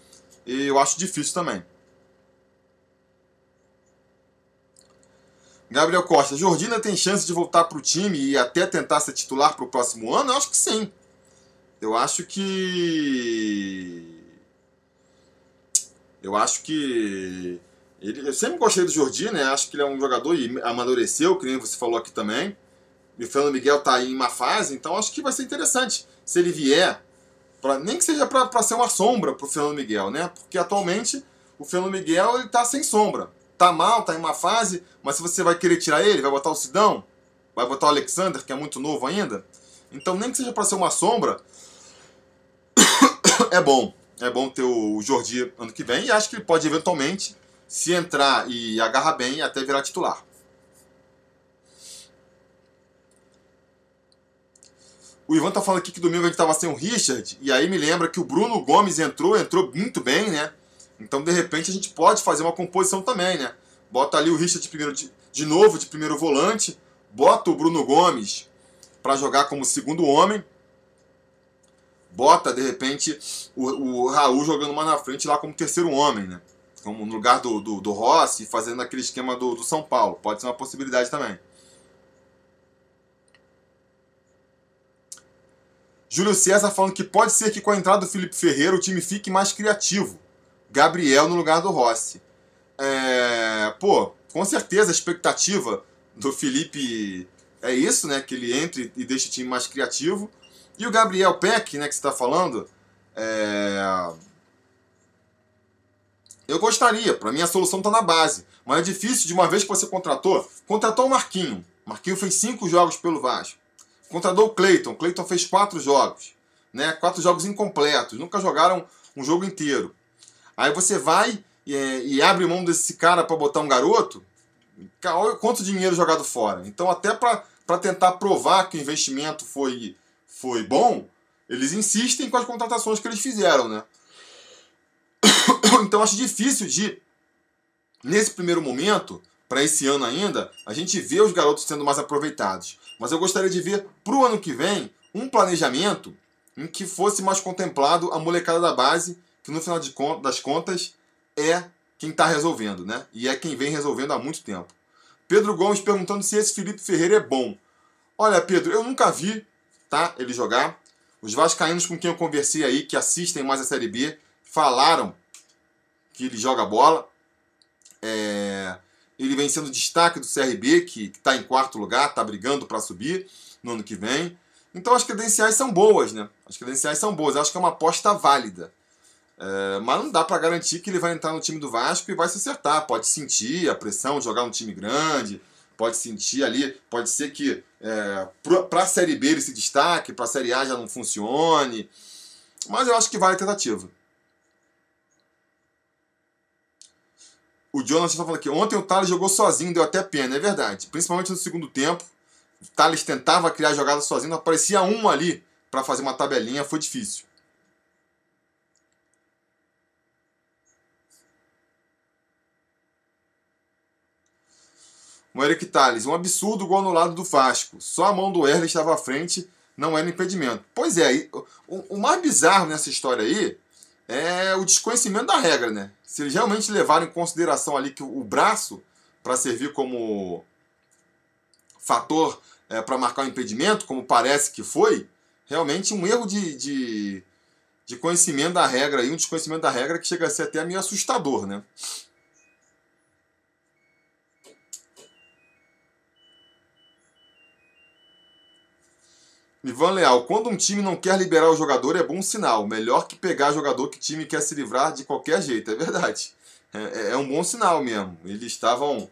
Speaker 1: eu acho difícil também. Gabriel Costa, Jordina tem chance de voltar para o time e até tentar ser titular para o próximo ano? Eu acho que sim. Eu acho que. Eu acho que. Ele, eu sempre gostei do Jordina, acho que ele é um jogador e amadureceu, que nem você falou aqui também. E o Fernando Miguel está aí em uma fase, então acho que vai ser interessante se ele vier, pra, nem que seja para ser uma sombra para o Fernando Miguel, né? Porque atualmente o Fernando Miguel está sem sombra tá mal, tá em uma fase, mas se você vai querer tirar ele, vai botar o Sidão, vai botar o Alexander, que é muito novo ainda. Então, nem que seja para ser uma sombra, é bom. É bom ter o Jordi ano que vem e acho que ele pode eventualmente, se entrar e agarrar bem, até virar titular. O Ivan tá falando aqui que domingo a gente tava sem o Richard, e aí me lembra que o Bruno Gomes entrou, entrou muito bem, né? Então, de repente, a gente pode fazer uma composição também, né? Bota ali o Richard de, primeiro, de, novo de primeiro volante, bota o Bruno Gomes para jogar como segundo homem, bota, de repente, o, o Raul jogando mais na frente lá como terceiro homem, né? Como no lugar do, do, do Rossi, fazendo aquele esquema do, do São Paulo. Pode ser uma possibilidade também. Júlio César falando que pode ser que com a entrada do Felipe Ferreira o time fique mais criativo. Gabriel no lugar do Rossi. É, pô, com certeza a expectativa do Felipe é isso, né? Que ele entre e deixe o time mais criativo. E o Gabriel Peck, né, que você está falando, é... eu gostaria. Para mim a solução está na base. Mas é difícil de uma vez que você contratou. Contratou o Marquinho. Marquinho fez cinco jogos pelo Vasco. Contratou o Cleiton. Cleiton fez quatro jogos. Né? Quatro jogos incompletos. Nunca jogaram um jogo inteiro. Aí você vai e, é, e abre mão desse cara para botar um garoto, quanto dinheiro jogado fora. Então, até para tentar provar que o investimento foi, foi bom, eles insistem com as contratações que eles fizeram, né? Então, acho difícil de, nesse primeiro momento, para esse ano ainda, a gente ver os garotos sendo mais aproveitados. Mas eu gostaria de ver para o ano que vem um planejamento em que fosse mais contemplado a molecada da base que no final das contas é quem está resolvendo, né? E é quem vem resolvendo há muito tempo. Pedro Gomes perguntando se esse Felipe Ferreira é bom. Olha, Pedro, eu nunca vi, tá? Ele jogar. Os vascaínos com quem eu conversei aí, que assistem mais a Série B, falaram que ele joga bola. É... Ele vem sendo destaque do CRB, que está em quarto lugar, está brigando para subir no ano que vem. Então as credenciais são boas, né? As credenciais são boas. Eu acho que é uma aposta válida. É, mas não dá para garantir que ele vai entrar no time do Vasco e vai se acertar. Pode sentir a pressão de jogar um time grande, pode sentir ali, pode ser que é, para a Série B ele se destaque, para a Série A já não funcione. Mas eu acho que vale a tentativa. O Jonas está falando aqui, ontem o Thales jogou sozinho, deu até pena, é verdade. Principalmente no segundo tempo. O Thales tentava criar jogada sozinho, aparecia um ali para fazer uma tabelinha, foi difícil. O Eric um absurdo gol no lado do Vasco. Só a mão do Erle estava à frente, não era impedimento. Pois é, o, o mais bizarro nessa história aí é o desconhecimento da regra, né? Se eles realmente levaram em consideração ali que o braço, para servir como fator é, para marcar o impedimento, como parece que foi, realmente um erro de, de, de conhecimento da regra e um desconhecimento da regra que chega a ser até meio assustador, né? Ivan Leal, quando um time não quer liberar o jogador é bom sinal. Melhor que pegar jogador que time quer se livrar de qualquer jeito. É verdade. É, é, é um bom sinal mesmo. Eles estavam.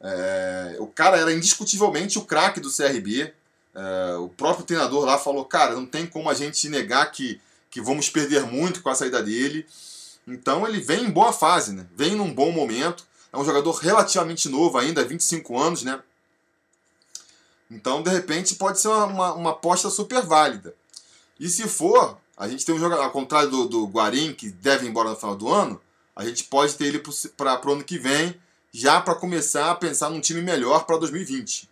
Speaker 1: É, o cara era indiscutivelmente o craque do CRB. É, o próprio treinador lá falou: cara, não tem como a gente negar que, que vamos perder muito com a saída dele. Então ele vem em boa fase, né? vem num bom momento. É um jogador relativamente novo ainda, 25 anos, né? Então, de repente, pode ser uma, uma, aposta super válida. E se for, a gente tem um jogador, ao contrário do, do Guarim, que deve ir embora no final do ano, a gente pode ter ele para o ano que vem, já para começar a pensar num time melhor para 2020.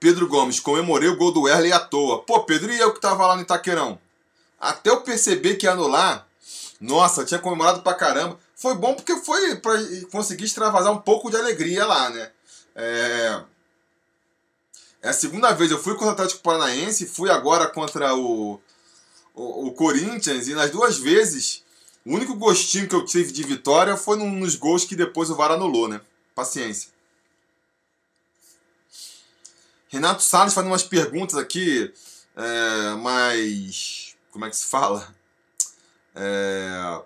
Speaker 1: Pedro Gomes, comemorei o gol do Erley à toa. Pô, Pedro, e eu que tava lá no Itaquerão? Até eu perceber que ia anular, nossa, tinha comemorado pra caramba. Foi bom porque foi para conseguir extravasar um pouco de alegria lá, né? É... é a segunda vez. Eu fui contra o Atlético Paranaense, fui agora contra o, o, o Corinthians, e nas duas vezes, o único gostinho que eu tive de vitória foi nos gols que depois o VAR anulou, né? Paciência. Renato Salles fazendo umas perguntas aqui, é, mais. Como é que se fala? É,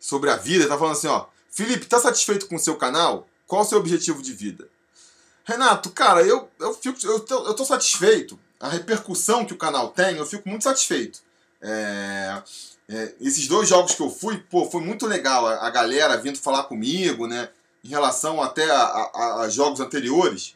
Speaker 1: sobre a vida, tá falando assim, ó, Felipe, tá satisfeito com o seu canal? Qual o seu objetivo de vida? Renato, cara, eu, eu, fico, eu, tô, eu tô satisfeito. A repercussão que o canal tem, eu fico muito satisfeito. É, é, esses dois jogos que eu fui, pô, foi muito legal. A, a galera vindo falar comigo, né? Em relação até a, a, a, jogos anteriores.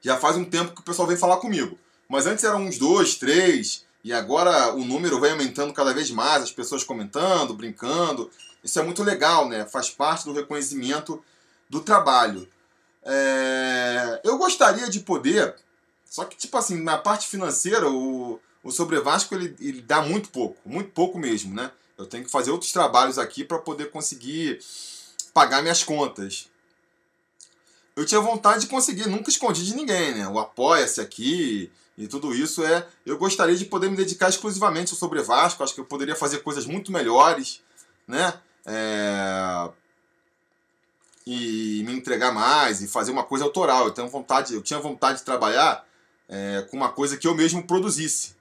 Speaker 1: Já faz um tempo que o pessoal vem falar comigo. Mas antes eram uns dois, três. E agora o número vai aumentando cada vez mais, as pessoas comentando, brincando. Isso é muito legal, né? Faz parte do reconhecimento do trabalho. É... Eu gostaria de poder, só que, tipo assim, na parte financeira, o, o Sobre Vasco ele, ele dá muito pouco, muito pouco mesmo, né? Eu tenho que fazer outros trabalhos aqui para poder conseguir pagar minhas contas. Eu tinha vontade de conseguir, nunca escondi de ninguém, né? O Apoia-se aqui, e tudo isso é. Eu gostaria de poder me dedicar exclusivamente sobre Vasco. Acho que eu poderia fazer coisas muito melhores, né? É, e me entregar mais e fazer uma coisa autoral. Eu tenho vontade, eu tinha vontade de trabalhar é, com uma coisa que eu mesmo produzisse.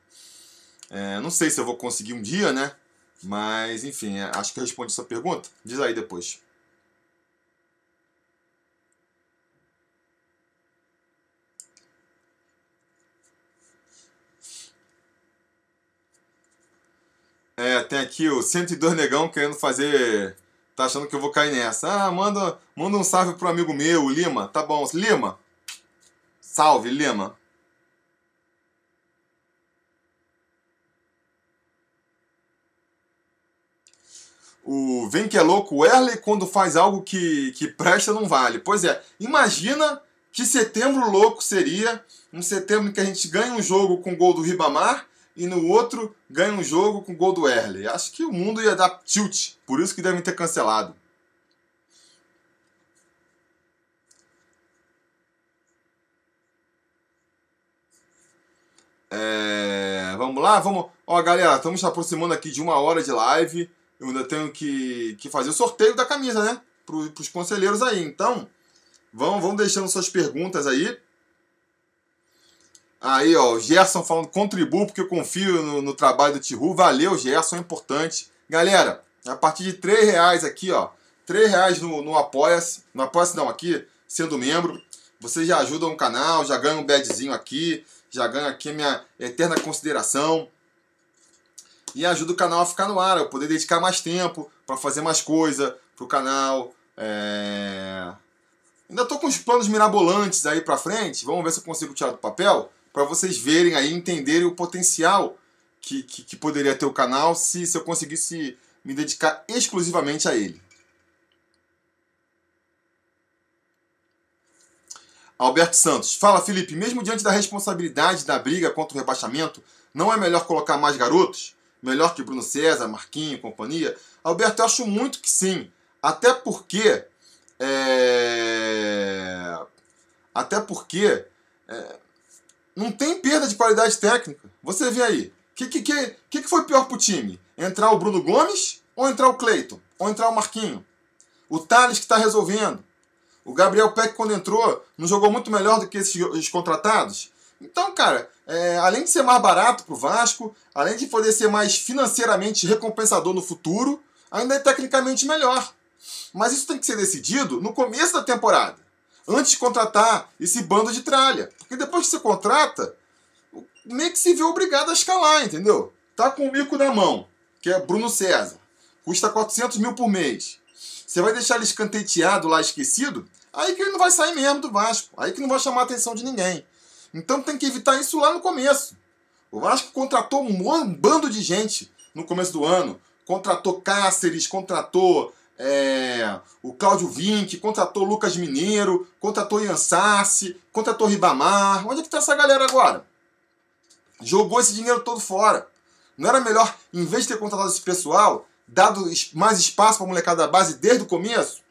Speaker 1: É, não sei se eu vou conseguir um dia, né? Mas enfim, é, acho que eu respondi sua pergunta. Diz aí depois. É, tem aqui o 102 Negão querendo fazer. Tá achando que eu vou cair nessa. Ah, manda, manda um salve pro amigo meu, Lima. Tá bom, Lima. Salve, Lima. O Vem que é louco, o Erley quando faz algo que, que presta não vale. Pois é, imagina Que setembro louco seria um setembro em que a gente ganha um jogo com gol do Ribamar e no outro ganha um jogo com gol do Erle. Acho que o mundo ia dar tilt, por isso que devem ter cancelado. É, vamos lá, vamos. Ó, galera, estamos se aproximando aqui de uma hora de live. Eu ainda tenho que, que fazer o sorteio da camisa, né? Para os conselheiros aí. Então, vão, vão deixando suas perguntas aí. Aí, ó, o Gerson falando, contribuo porque eu confio no, no trabalho do Tihu. Valeu, Gerson, é importante. Galera, a partir de 3 reais aqui, ó. 3 reais no, no Apoia-se. No Apoia-se não, aqui, sendo membro. Vocês já ajudam o canal, já ganham um badzinho aqui, já ganham aqui a minha eterna consideração. E ajuda o canal a ficar no ar, eu poder dedicar mais tempo para fazer mais coisa pro canal. É... Ainda tô com os planos mirabolantes aí pra frente. Vamos ver se eu consigo tirar do papel para vocês verem aí, entenderem o potencial que, que, que, poderia ter o canal se, se eu conseguisse me dedicar exclusivamente a ele. Alberto Santos. Fala, Felipe. Mesmo diante da responsabilidade da briga contra o rebaixamento, não é melhor colocar mais garotos? Melhor que Bruno César, Marquinho, companhia? Alberto, eu acho muito que sim. Até porque. É... Até porque. É não tem perda de qualidade técnica. Você vê aí. O que, que, que, que foi pior pro time? Entrar o Bruno Gomes ou entrar o Cleiton? Ou entrar o Marquinho? O Thales que está resolvendo. O Gabriel Peck, quando entrou, não jogou muito melhor do que esses contratados? Então, cara, é, além de ser mais barato pro Vasco, além de poder ser mais financeiramente recompensador no futuro, ainda é tecnicamente melhor. Mas isso tem que ser decidido no começo da temporada antes de contratar esse bando de tralha. Porque depois que você contrata, meio que se vê obrigado a escalar, entendeu? Tá com o mico na mão, que é Bruno César. Custa 400 mil por mês. Você vai deixar ele escanteteado lá, esquecido? Aí que ele não vai sair mesmo do Vasco. Aí que não vai chamar a atenção de ninguém. Então tem que evitar isso lá no começo. O Vasco contratou um bando de gente no começo do ano. Contratou Cáceres, contratou é, o Cláudio Vinck, contratou Lucas Mineiro, contratou Ian Sassi, contratou Ribamar. Onde é que está essa galera agora? Jogou esse dinheiro todo fora. Não era melhor, em vez de ter contratado esse pessoal, dado mais espaço para a molecada da base desde o começo?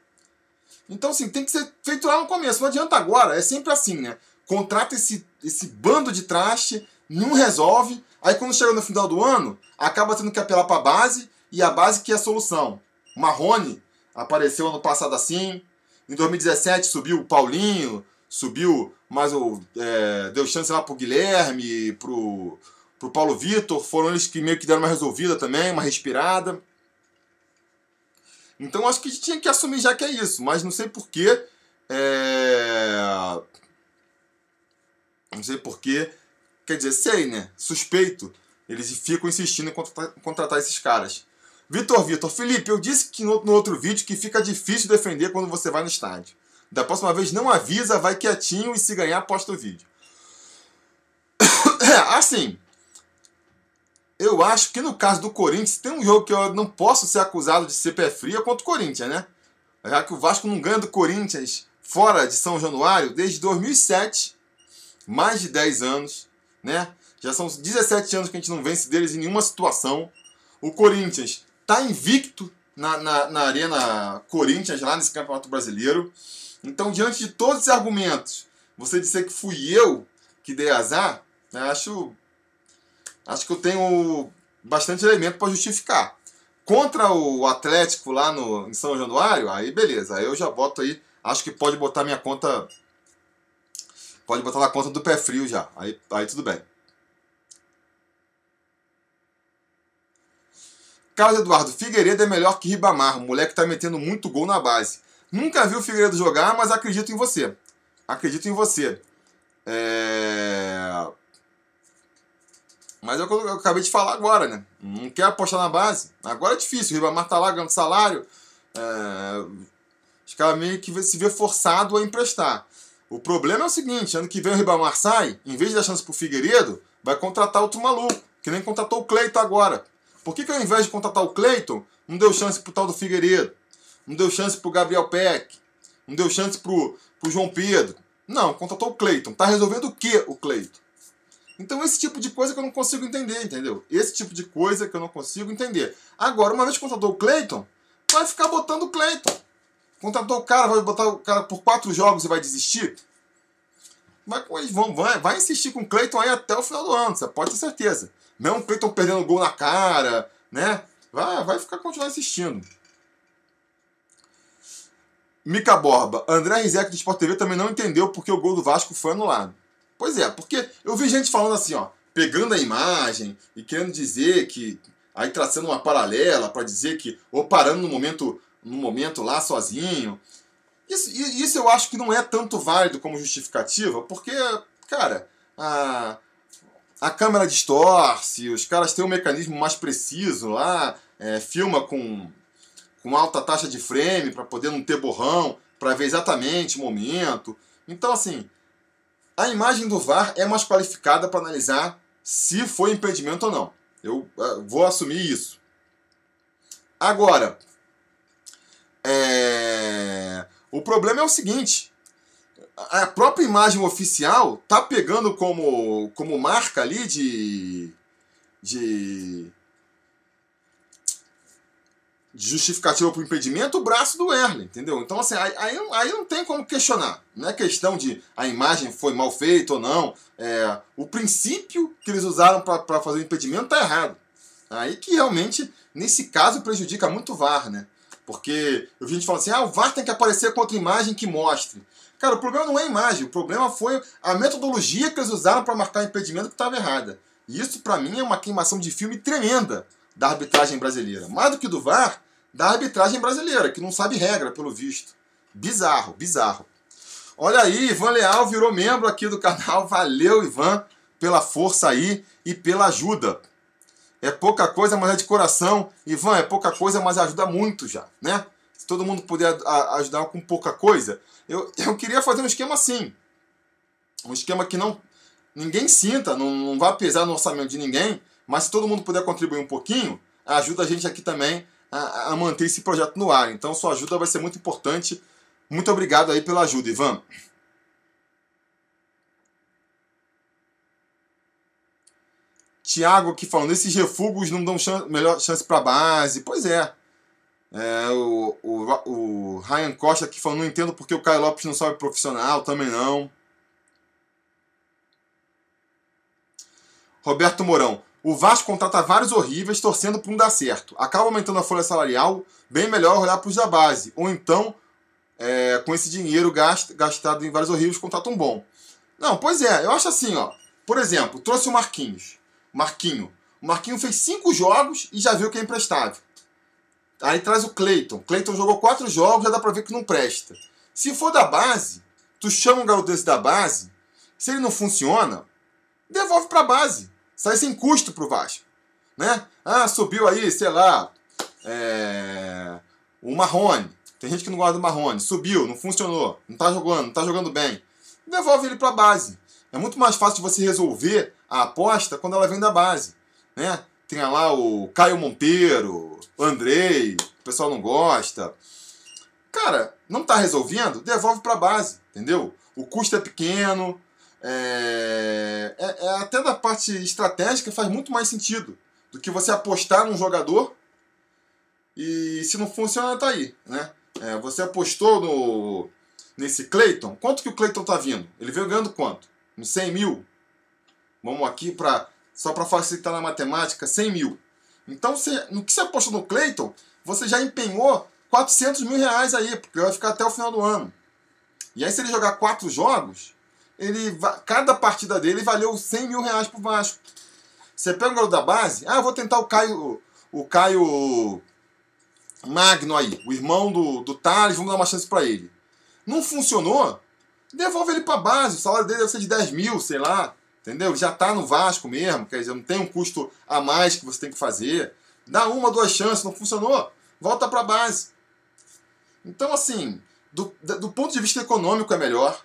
Speaker 1: Então, assim, tem que ser feito lá no começo. Não adianta agora. É sempre assim, né? Contrata esse, esse bando de traste, não resolve. Aí, quando chega no final do ano, acaba tendo que apelar para a base e a base que é a solução. Marrone apareceu ano passado assim. Em 2017 subiu o Paulinho, subiu mais o. É, deu chance lá pro Guilherme, pro, pro Paulo Vitor. Foram eles que meio que deram uma resolvida também, uma respirada. Então acho que tinha que assumir já que é isso, mas não sei porquê. É... Não sei porquê. Quer dizer, sei, né? Suspeito. Eles ficam insistindo em contratar, contratar esses caras. Vitor Vitor, Felipe, eu disse que no, outro vídeo que fica difícil defender quando você vai no estádio. Da próxima vez não avisa, vai quietinho e se ganhar, posta o vídeo. Assim, eu acho que no caso do Corinthians, tem um jogo que eu não posso ser acusado de ser pé frio contra o Corinthians, né? Já que o Vasco não ganha do Corinthians fora de São Januário desde 2007, mais de 10 anos, né? Já são 17 anos que a gente não vence deles em nenhuma situação. O Corinthians está invicto na, na, na, Arena Corinthians, lá nesse Campeonato Brasileiro. Então, diante de todos esses argumentos, você dizer que fui eu que dei azar, né, acho, acho que eu tenho bastante elemento para justificar. Contra o Atlético lá no, em São Januário, aí beleza, aí eu já boto aí, acho que pode botar minha conta, pode botar na conta do pé frio já, aí, aí tudo bem. Carlos Eduardo, Figueiredo é melhor que Ribamar. O moleque tá metendo muito gol na base. Nunca vi o Figueiredo jogar, mas acredito em você. Acredito em você. É... Mas é o que eu acabei de falar agora, né? Não quer apostar na base. Agora é difícil. O Ribamar tá lá ganhando salário. É... Os caras meio que se vê forçado a emprestar. O problema é o seguinte: ano que vem o Ribamar sai, em vez de dar chance pro Figueiredo, vai contratar outro maluco. Que nem contratou o Cleito agora. Por que, que ao invés de contratar o Cleiton, não deu chance pro tal do Figueiredo? Não deu chance pro Gabriel Peck? Não deu chance pro, pro João Pedro? Não, contratou o Cleiton. Tá resolvendo o que o Cleiton? Então esse tipo de coisa que eu não consigo entender, entendeu? Esse tipo de coisa que eu não consigo entender. Agora, uma vez que contratou o Cleiton, vai ficar botando o Cleiton. Contratou o cara, vai botar o cara por quatro jogos e vai desistir? Vai, vai, vai insistir com o Cleiton aí até o final do ano, você pode ter certeza. Mesmo Cleiton perdendo gol na cara, né? Vai, vai ficar continuar insistindo. Mica Borba, André Rizek do Sport TV também não entendeu porque o gol do Vasco foi anulado. Pois é, porque eu vi gente falando assim, ó, pegando a imagem e querendo dizer que aí traçando uma paralela para dizer que ou parando no momento no momento lá sozinho. Isso, isso eu acho que não é tanto válido como justificativa, porque, cara, a, a câmera distorce, os caras têm um mecanismo mais preciso lá, é, filma com, com alta taxa de frame para poder não ter borrão, para ver exatamente o momento. Então, assim, a imagem do VAR é mais qualificada para analisar se foi impedimento ou não. Eu uh, vou assumir isso. Agora, é... o problema é o seguinte: a própria imagem oficial tá pegando como, como marca ali de, de justificativa para o impedimento o braço do Erle, entendeu? Então, assim, aí, aí, aí, não tem como questionar. Não é questão de a imagem foi mal feita ou não. É, o princípio que eles usaram para fazer o impedimento está errado. Aí que realmente, nesse caso, prejudica muito o VAR, né? Porque eu vi gente falando assim, ah, o VAR tem que aparecer com outra imagem que mostre. Cara, o problema não é a imagem, o problema foi a metodologia que eles usaram para marcar o impedimento que estava errada. E isso, para mim, é uma queimação de filme tremenda da arbitragem brasileira. Mais do que do VAR, da arbitragem brasileira, que não sabe regra, pelo visto. Bizarro, bizarro. Olha aí, Ivan Leal virou membro aqui do canal. Valeu, Ivan, pela força aí e pela ajuda. É pouca coisa, mas é de coração. Ivan, é pouca coisa, mas ajuda muito já, né? Todo mundo puder ajudar com pouca coisa. Eu, eu queria fazer um esquema assim. Um esquema que não ninguém sinta, não, não pesar no orçamento de ninguém, mas se todo mundo puder contribuir um pouquinho, ajuda a gente aqui também a, a manter esse projeto no ar. Então sua ajuda vai ser muito importante. Muito obrigado aí pela ajuda, Ivan. Tiago aqui falando, esses refugos não dão chance, melhor chance para base. Pois é. É o, o, o Ryan Costa aqui falando, não entendo porque o Caio Lopes não sabe profissional, também não. Roberto Mourão, o Vasco contrata vários horríveis torcendo para um dar certo. Acaba aumentando a folha salarial, bem melhor olhar para os da base. Ou então, é, com esse dinheiro gasto, gastado em vários horríveis, contrata um bom. Não, pois é, eu acho assim, ó. Por exemplo, trouxe o Marquinhos. Marquinho. O Marquinho fez cinco jogos e já viu que é imprestável. Aí traz o Cleiton. Cleiton jogou quatro jogos, já dá pra ver que não presta. Se for da base, tu chama um garoto desse da base, se ele não funciona, devolve pra base. Sai sem custo pro Vasco. Né? Ah, subiu aí, sei lá, é... o Marrone. Tem gente que não gosta do Marrone. Subiu, não funcionou, não tá jogando, não tá jogando bem. Devolve ele pra base. É muito mais fácil de você resolver a aposta quando ela vem da base. Né? Tem lá o Caio Monteiro, Andrei, o pessoal não gosta. Cara, não está resolvendo? Devolve para base, entendeu? O custo é pequeno, é, é, é, até da parte estratégica faz muito mais sentido do que você apostar num jogador e se não funciona, tá aí, né? É, você apostou no nesse Clayton, quanto que o Clayton tá vindo? Ele veio ganhando quanto? Uns 100 mil? Vamos aqui para só para facilitar na matemática, 100 mil. Então, você, no que você apostou no Clayton, você já empenhou 400 mil reais aí, porque vai ficar até o final do ano. E aí, se ele jogar quatro jogos, ele cada partida dele valeu 100 mil reais pro Vasco. Você pega o garoto da base, ah, vou tentar o Caio, o Caio Magno aí, o irmão do, do Thales, vamos dar uma chance para ele. Não funcionou? Devolve ele pra base, o salário dele deve ser de 10 mil, sei lá. Entendeu? Já está no Vasco mesmo, quer dizer, não tem um custo a mais que você tem que fazer. Dá uma, duas chances, não funcionou, volta para a base. Então, assim, do, do ponto de vista econômico é melhor.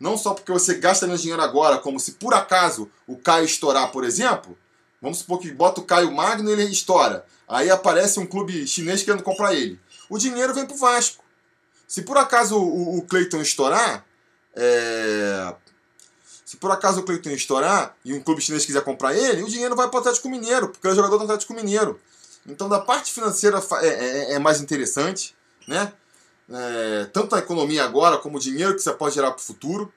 Speaker 1: Não só porque você gasta menos dinheiro agora, como se por acaso o Caio estourar, por exemplo. Vamos supor que bota o Caio Magno e ele estoura. Aí aparece um clube chinês querendo comprar ele. O dinheiro vem pro Vasco. Se por acaso o, o Cleiton estourar, é, se por acaso o Cleiton estourar e um clube chinês quiser comprar ele, o dinheiro vai para o Atlético Mineiro, porque é jogador do Atlético Mineiro. Então, da parte financeira é, é, é mais interessante, né? É, tanto a economia agora como o dinheiro que você pode gerar para o futuro.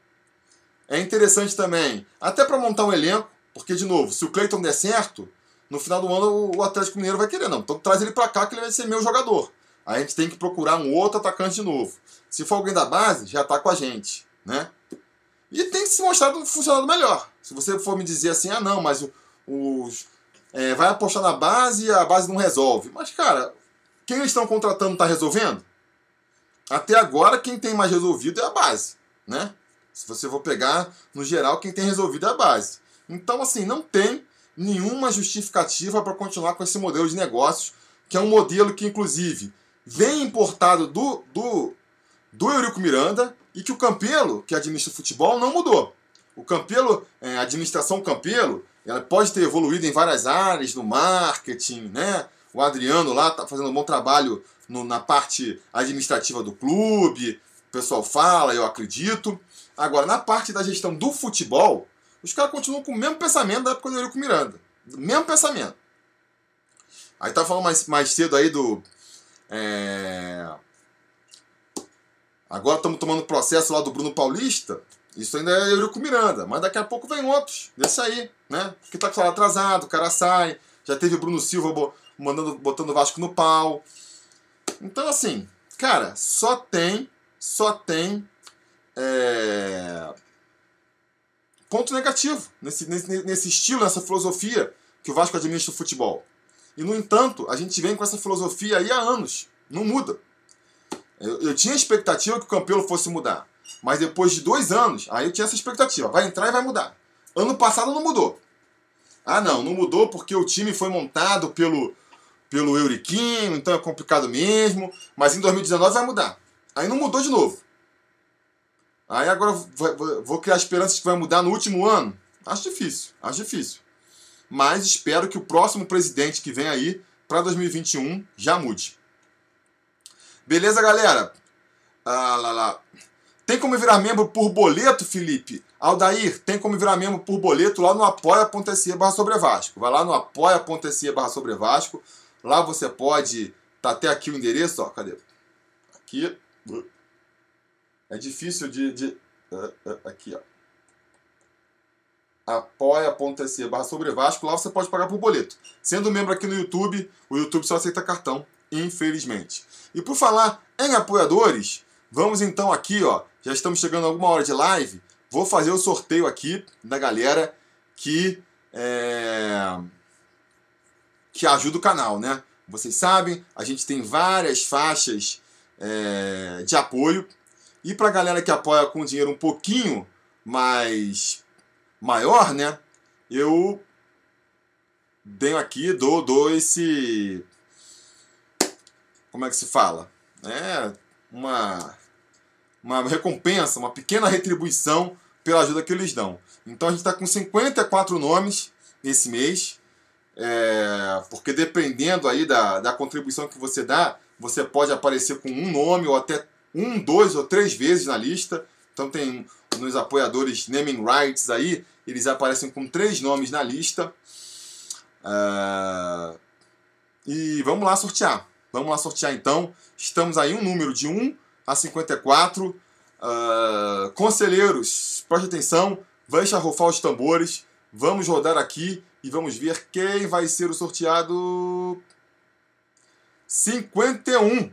Speaker 1: É interessante também, até para montar um elenco, porque, de novo, se o Cleiton der certo, no final do ano o Atlético Mineiro vai querer, não. Então traz ele para cá que ele vai ser meu jogador. Aí a gente tem que procurar um outro atacante de novo. Se for alguém da base, já está com a gente, né? E tem se mostrado funcionando melhor. Se você for me dizer assim, ah não, mas os, é, vai apostar na base e a base não resolve. Mas, cara, quem eles estão contratando está resolvendo? Até agora, quem tem mais resolvido é a base, né? Se você for pegar, no geral, quem tem resolvido é a base. Então, assim, não tem nenhuma justificativa para continuar com esse modelo de negócios, que é um modelo que, inclusive, vem importado do, do, do Eurico Miranda e que o Campelo, que administra o futebol, não mudou. O Campelo, é, a administração Campelo, ela pode ter evoluído em várias áreas, no marketing, né? O Adriano lá está fazendo um bom trabalho no, na parte administrativa do clube, o pessoal fala, eu acredito. Agora, na parte da gestão do futebol, os caras continuam com o mesmo pensamento da época do Eurico Miranda. Mesmo pensamento. Aí tá falando mais, mais cedo aí do. É... Agora estamos tomando processo lá do Bruno Paulista. Isso ainda é Eurico Miranda, mas daqui a pouco vem outros desse aí, né? Porque tá salário atrasado, o cara sai. Já teve o Bruno Silva mandando, botando o Vasco no pau. Então, assim, cara, só tem, só tem é, ponto negativo nesse, nesse, nesse estilo, nessa filosofia que o Vasco administra o futebol. E, no entanto, a gente vem com essa filosofia aí há anos. Não muda. Eu, eu tinha expectativa que o Campelo fosse mudar. Mas depois de dois anos, aí eu tinha essa expectativa. Vai entrar e vai mudar. Ano passado não mudou. Ah, não, não mudou porque o time foi montado pelo, pelo Euriquinho, então é complicado mesmo. Mas em 2019 vai mudar. Aí não mudou de novo. Aí agora vou criar esperanças que vai mudar no último ano. Acho difícil, acho difícil. Mas espero que o próximo presidente que vem aí para 2021 já mude. Beleza, galera? Ah, lá, lá. Tem como virar membro por boleto, Felipe? Aldair, tem como virar membro por boleto lá no apoia.se barra sobre Vasco. Vai lá no apoia.se barra sobre Vasco. Lá você pode. Tá até aqui o endereço, ó. Cadê? Aqui. É difícil de. de uh, uh, aqui, ó. apoia.se barra sobre Vasco. Lá você pode pagar por boleto. Sendo membro aqui no YouTube, o YouTube só aceita cartão, infelizmente. E por falar em apoiadores, vamos então aqui, ó já estamos chegando a alguma hora de live. Vou fazer o sorteio aqui da galera que é, que ajuda o canal, né? Vocês sabem, a gente tem várias faixas é, de apoio. E para a galera que apoia com dinheiro um pouquinho mais maior, né? Eu tenho aqui, dou, dou esse. Como é que se fala? É uma uma recompensa, uma pequena retribuição pela ajuda que eles dão. Então a gente está com 54 nomes esse mês, é, porque dependendo aí da, da contribuição que você dá, você pode aparecer com um nome ou até um, dois ou três vezes na lista. Então tem nos apoiadores naming rights aí, eles aparecem com três nomes na lista. Uh, e vamos lá sortear. Vamos lá sortear então. Estamos aí um número de 1 a 54. Uh, ah, conselheiros, preste atenção, vai charrufar os tambores. Vamos rodar aqui e vamos ver quem vai ser o sorteado. 51.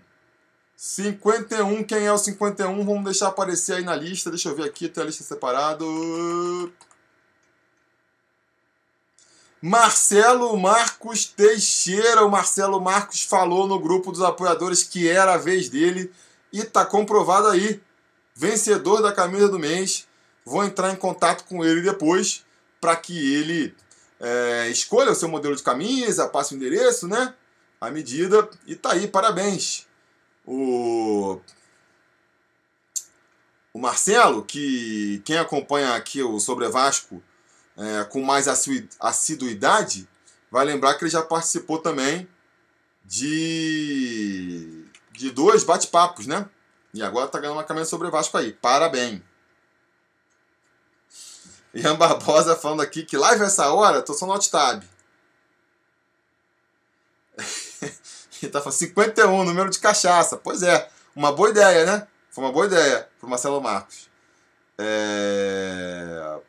Speaker 1: 51, quem é o 51? Vamos deixar aparecer aí na lista. Deixa eu ver aqui, tem a lista separada. Marcelo Marcos Teixeira. O Marcelo Marcos falou no grupo dos apoiadores que era a vez dele e tá comprovado aí. Vencedor da camisa do mês. Vou entrar em contato com ele depois para que ele é, escolha o seu modelo de camisa, passe o endereço, né? A medida. E tá aí, parabéns. O, o Marcelo, que quem acompanha aqui o Sobre Vasco é, com mais assiduidade, vai lembrar que ele já participou também de de dois bate-papos, né? E agora tá ganhando uma camisa sobre o Vasco aí. Parabéns. Ian Barbosa falando aqui que live essa hora, tô só no tab. Ele tá falando 51, número de cachaça. Pois é, uma boa ideia, né? Foi uma boa ideia pro Marcelo Marcos. É...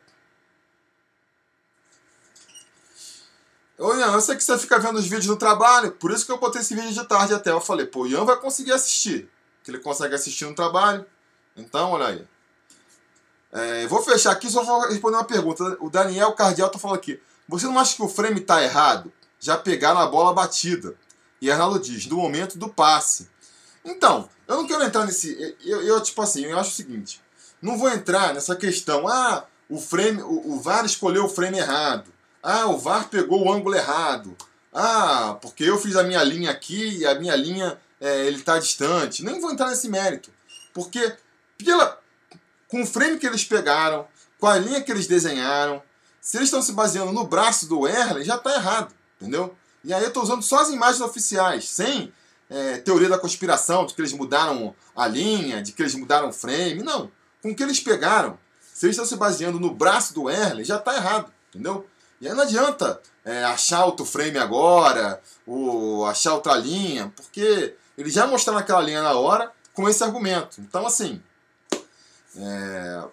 Speaker 1: Ô Ian, eu sei que você fica vendo os vídeos no trabalho, por isso que eu botei esse vídeo de tarde até. Eu falei, pô, o Ian vai conseguir assistir. Que ele consegue assistir no trabalho. Então, olha aí. É, vou fechar aqui, só vou responder uma pergunta. O Daniel Cardial tá falando aqui. Você não acha que o frame tá errado? Já pegaram a bola batida. E Arnaldo diz, no momento do passe. Então, eu não quero entrar nesse. Eu, eu, tipo assim, eu acho o seguinte. Não vou entrar nessa questão. Ah, o frame. O, o VAR escolheu o frame errado. Ah, o VAR pegou o ângulo errado. Ah, porque eu fiz a minha linha aqui e a minha linha é, ele está distante. Nem vou entrar nesse mérito. Porque pela, com o frame que eles pegaram, com a linha que eles desenharam, se eles estão se baseando no braço do Erlen, já está errado, entendeu? E aí eu estou usando só as imagens oficiais, sem é, teoria da conspiração, de que eles mudaram a linha, de que eles mudaram o frame. Não. Com o que eles pegaram, se eles estão se baseando no braço do Erlen, já está errado, entendeu? E aí não adianta é, achar outro frame agora, ou achar outra linha, porque eles já mostraram aquela linha na hora com esse argumento. Então, assim, é...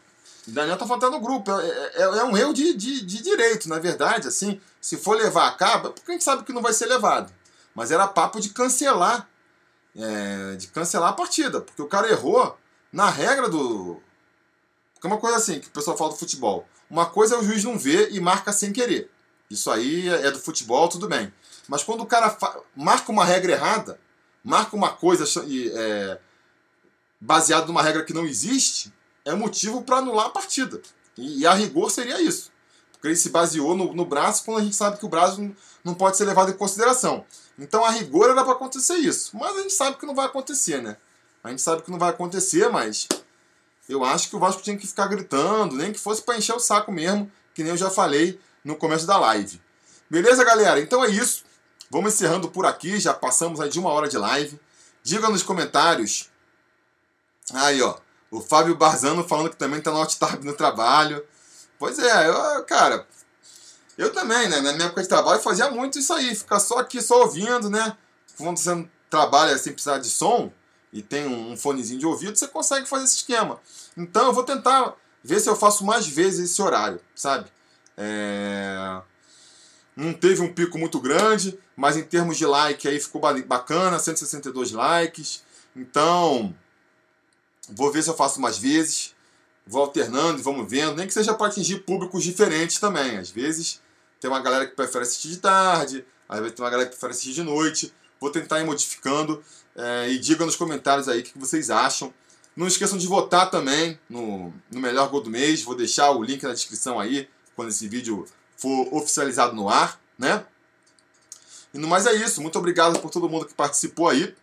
Speaker 1: Daniel tá faltando no grupo. É, é, é, um erro de, de, de, direito, na verdade. Assim, se for levar a cabo, é porque a gente sabe que não vai ser levado. Mas era papo de cancelar. É, de cancelar a partida. Porque o cara errou na regra do. Porque é uma coisa assim que o pessoal fala do futebol. Uma coisa é o juiz não ver e marca sem querer. Isso aí é do futebol, tudo bem. Mas quando o cara marca uma regra errada, marca uma coisa é, baseado numa regra que não existe, é motivo para anular a partida. E, e, a rigor seria isso. Porque ele se baseou no, no braço quando a gente sabe que o braço não, não pode ser levado em consideração. Então a rigor era para acontecer isso. Mas a gente sabe que não vai acontecer, né? A gente sabe que não vai acontecer, mas eu acho que o Vasco tinha que ficar gritando, nem que fosse para encher o saco mesmo, que nem eu já falei no começo da live. Beleza, galera? Então é isso. Vamos encerrando por aqui, já passamos aí de uma hora de live. Diga nos comentários Aí, ó. O Fábio Barzano falando que também tá no Outtab no trabalho. Pois é, eu, cara. Eu também, né? Na minha época de trabalho fazia muito isso aí. Ficar só aqui, só ouvindo, né? Quando você trabalha sem precisar de som e tem um fonezinho de ouvido, você consegue fazer esse esquema. Então eu vou tentar ver se eu faço mais vezes esse horário, sabe? É... Não teve um pico muito grande, mas em termos de like aí ficou bacana, 162 likes. Então, Vou ver se eu faço mais vezes. Vou alternando e vamos vendo. Nem que seja para atingir públicos diferentes também. Às vezes tem uma galera que prefere assistir de tarde, às vezes tem uma galera que prefere assistir de noite. Vou tentar ir modificando. É, e diga nos comentários aí o que vocês acham. Não esqueçam de votar também no, no melhor gol do mês. Vou deixar o link na descrição aí quando esse vídeo for oficializado no ar, né? E no mais é isso. Muito obrigado por todo mundo que participou aí.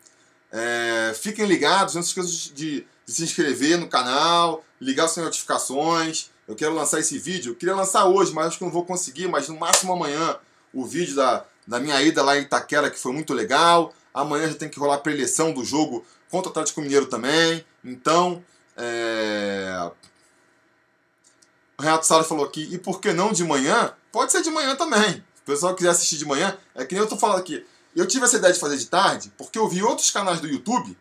Speaker 1: É, fiquem ligados, não se esqueçam de de se inscrever no canal, ligar as notificações. Eu quero lançar esse vídeo. Eu queria lançar hoje, mas acho que não vou conseguir, mas no máximo amanhã o vídeo da, da minha ida lá em Itaquera, que foi muito legal. Amanhã já tem que rolar a preleção do jogo contra o Atlético Mineiro também. Então, é... o Renato Sala falou aqui, e por que não de manhã? Pode ser de manhã também. Se o pessoal quiser assistir de manhã, é que nem eu tô falando aqui. Eu tive essa ideia de fazer de tarde, porque eu vi outros canais do YouTube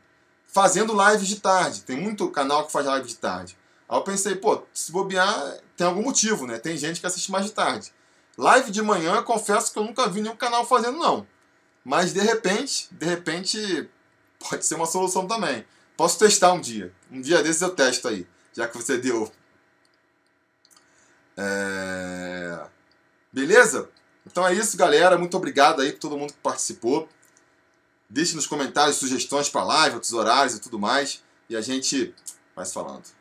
Speaker 1: fazendo lives de tarde. Tem muito canal que faz live de tarde. Aí eu pensei, pô, se bobear, tem algum motivo, né? Tem gente que assiste mais de tarde. Live de manhã, confesso que eu nunca vi nenhum canal fazendo, não. Mas de repente, de repente, pode ser uma solução também. Posso testar um dia. Um dia desses eu testo aí, já que você deu. É... Beleza? Então é isso, galera. Muito obrigado aí por todo mundo que participou. Deixe nos comentários sugestões para live, outros horários e tudo mais. E a gente vai se falando.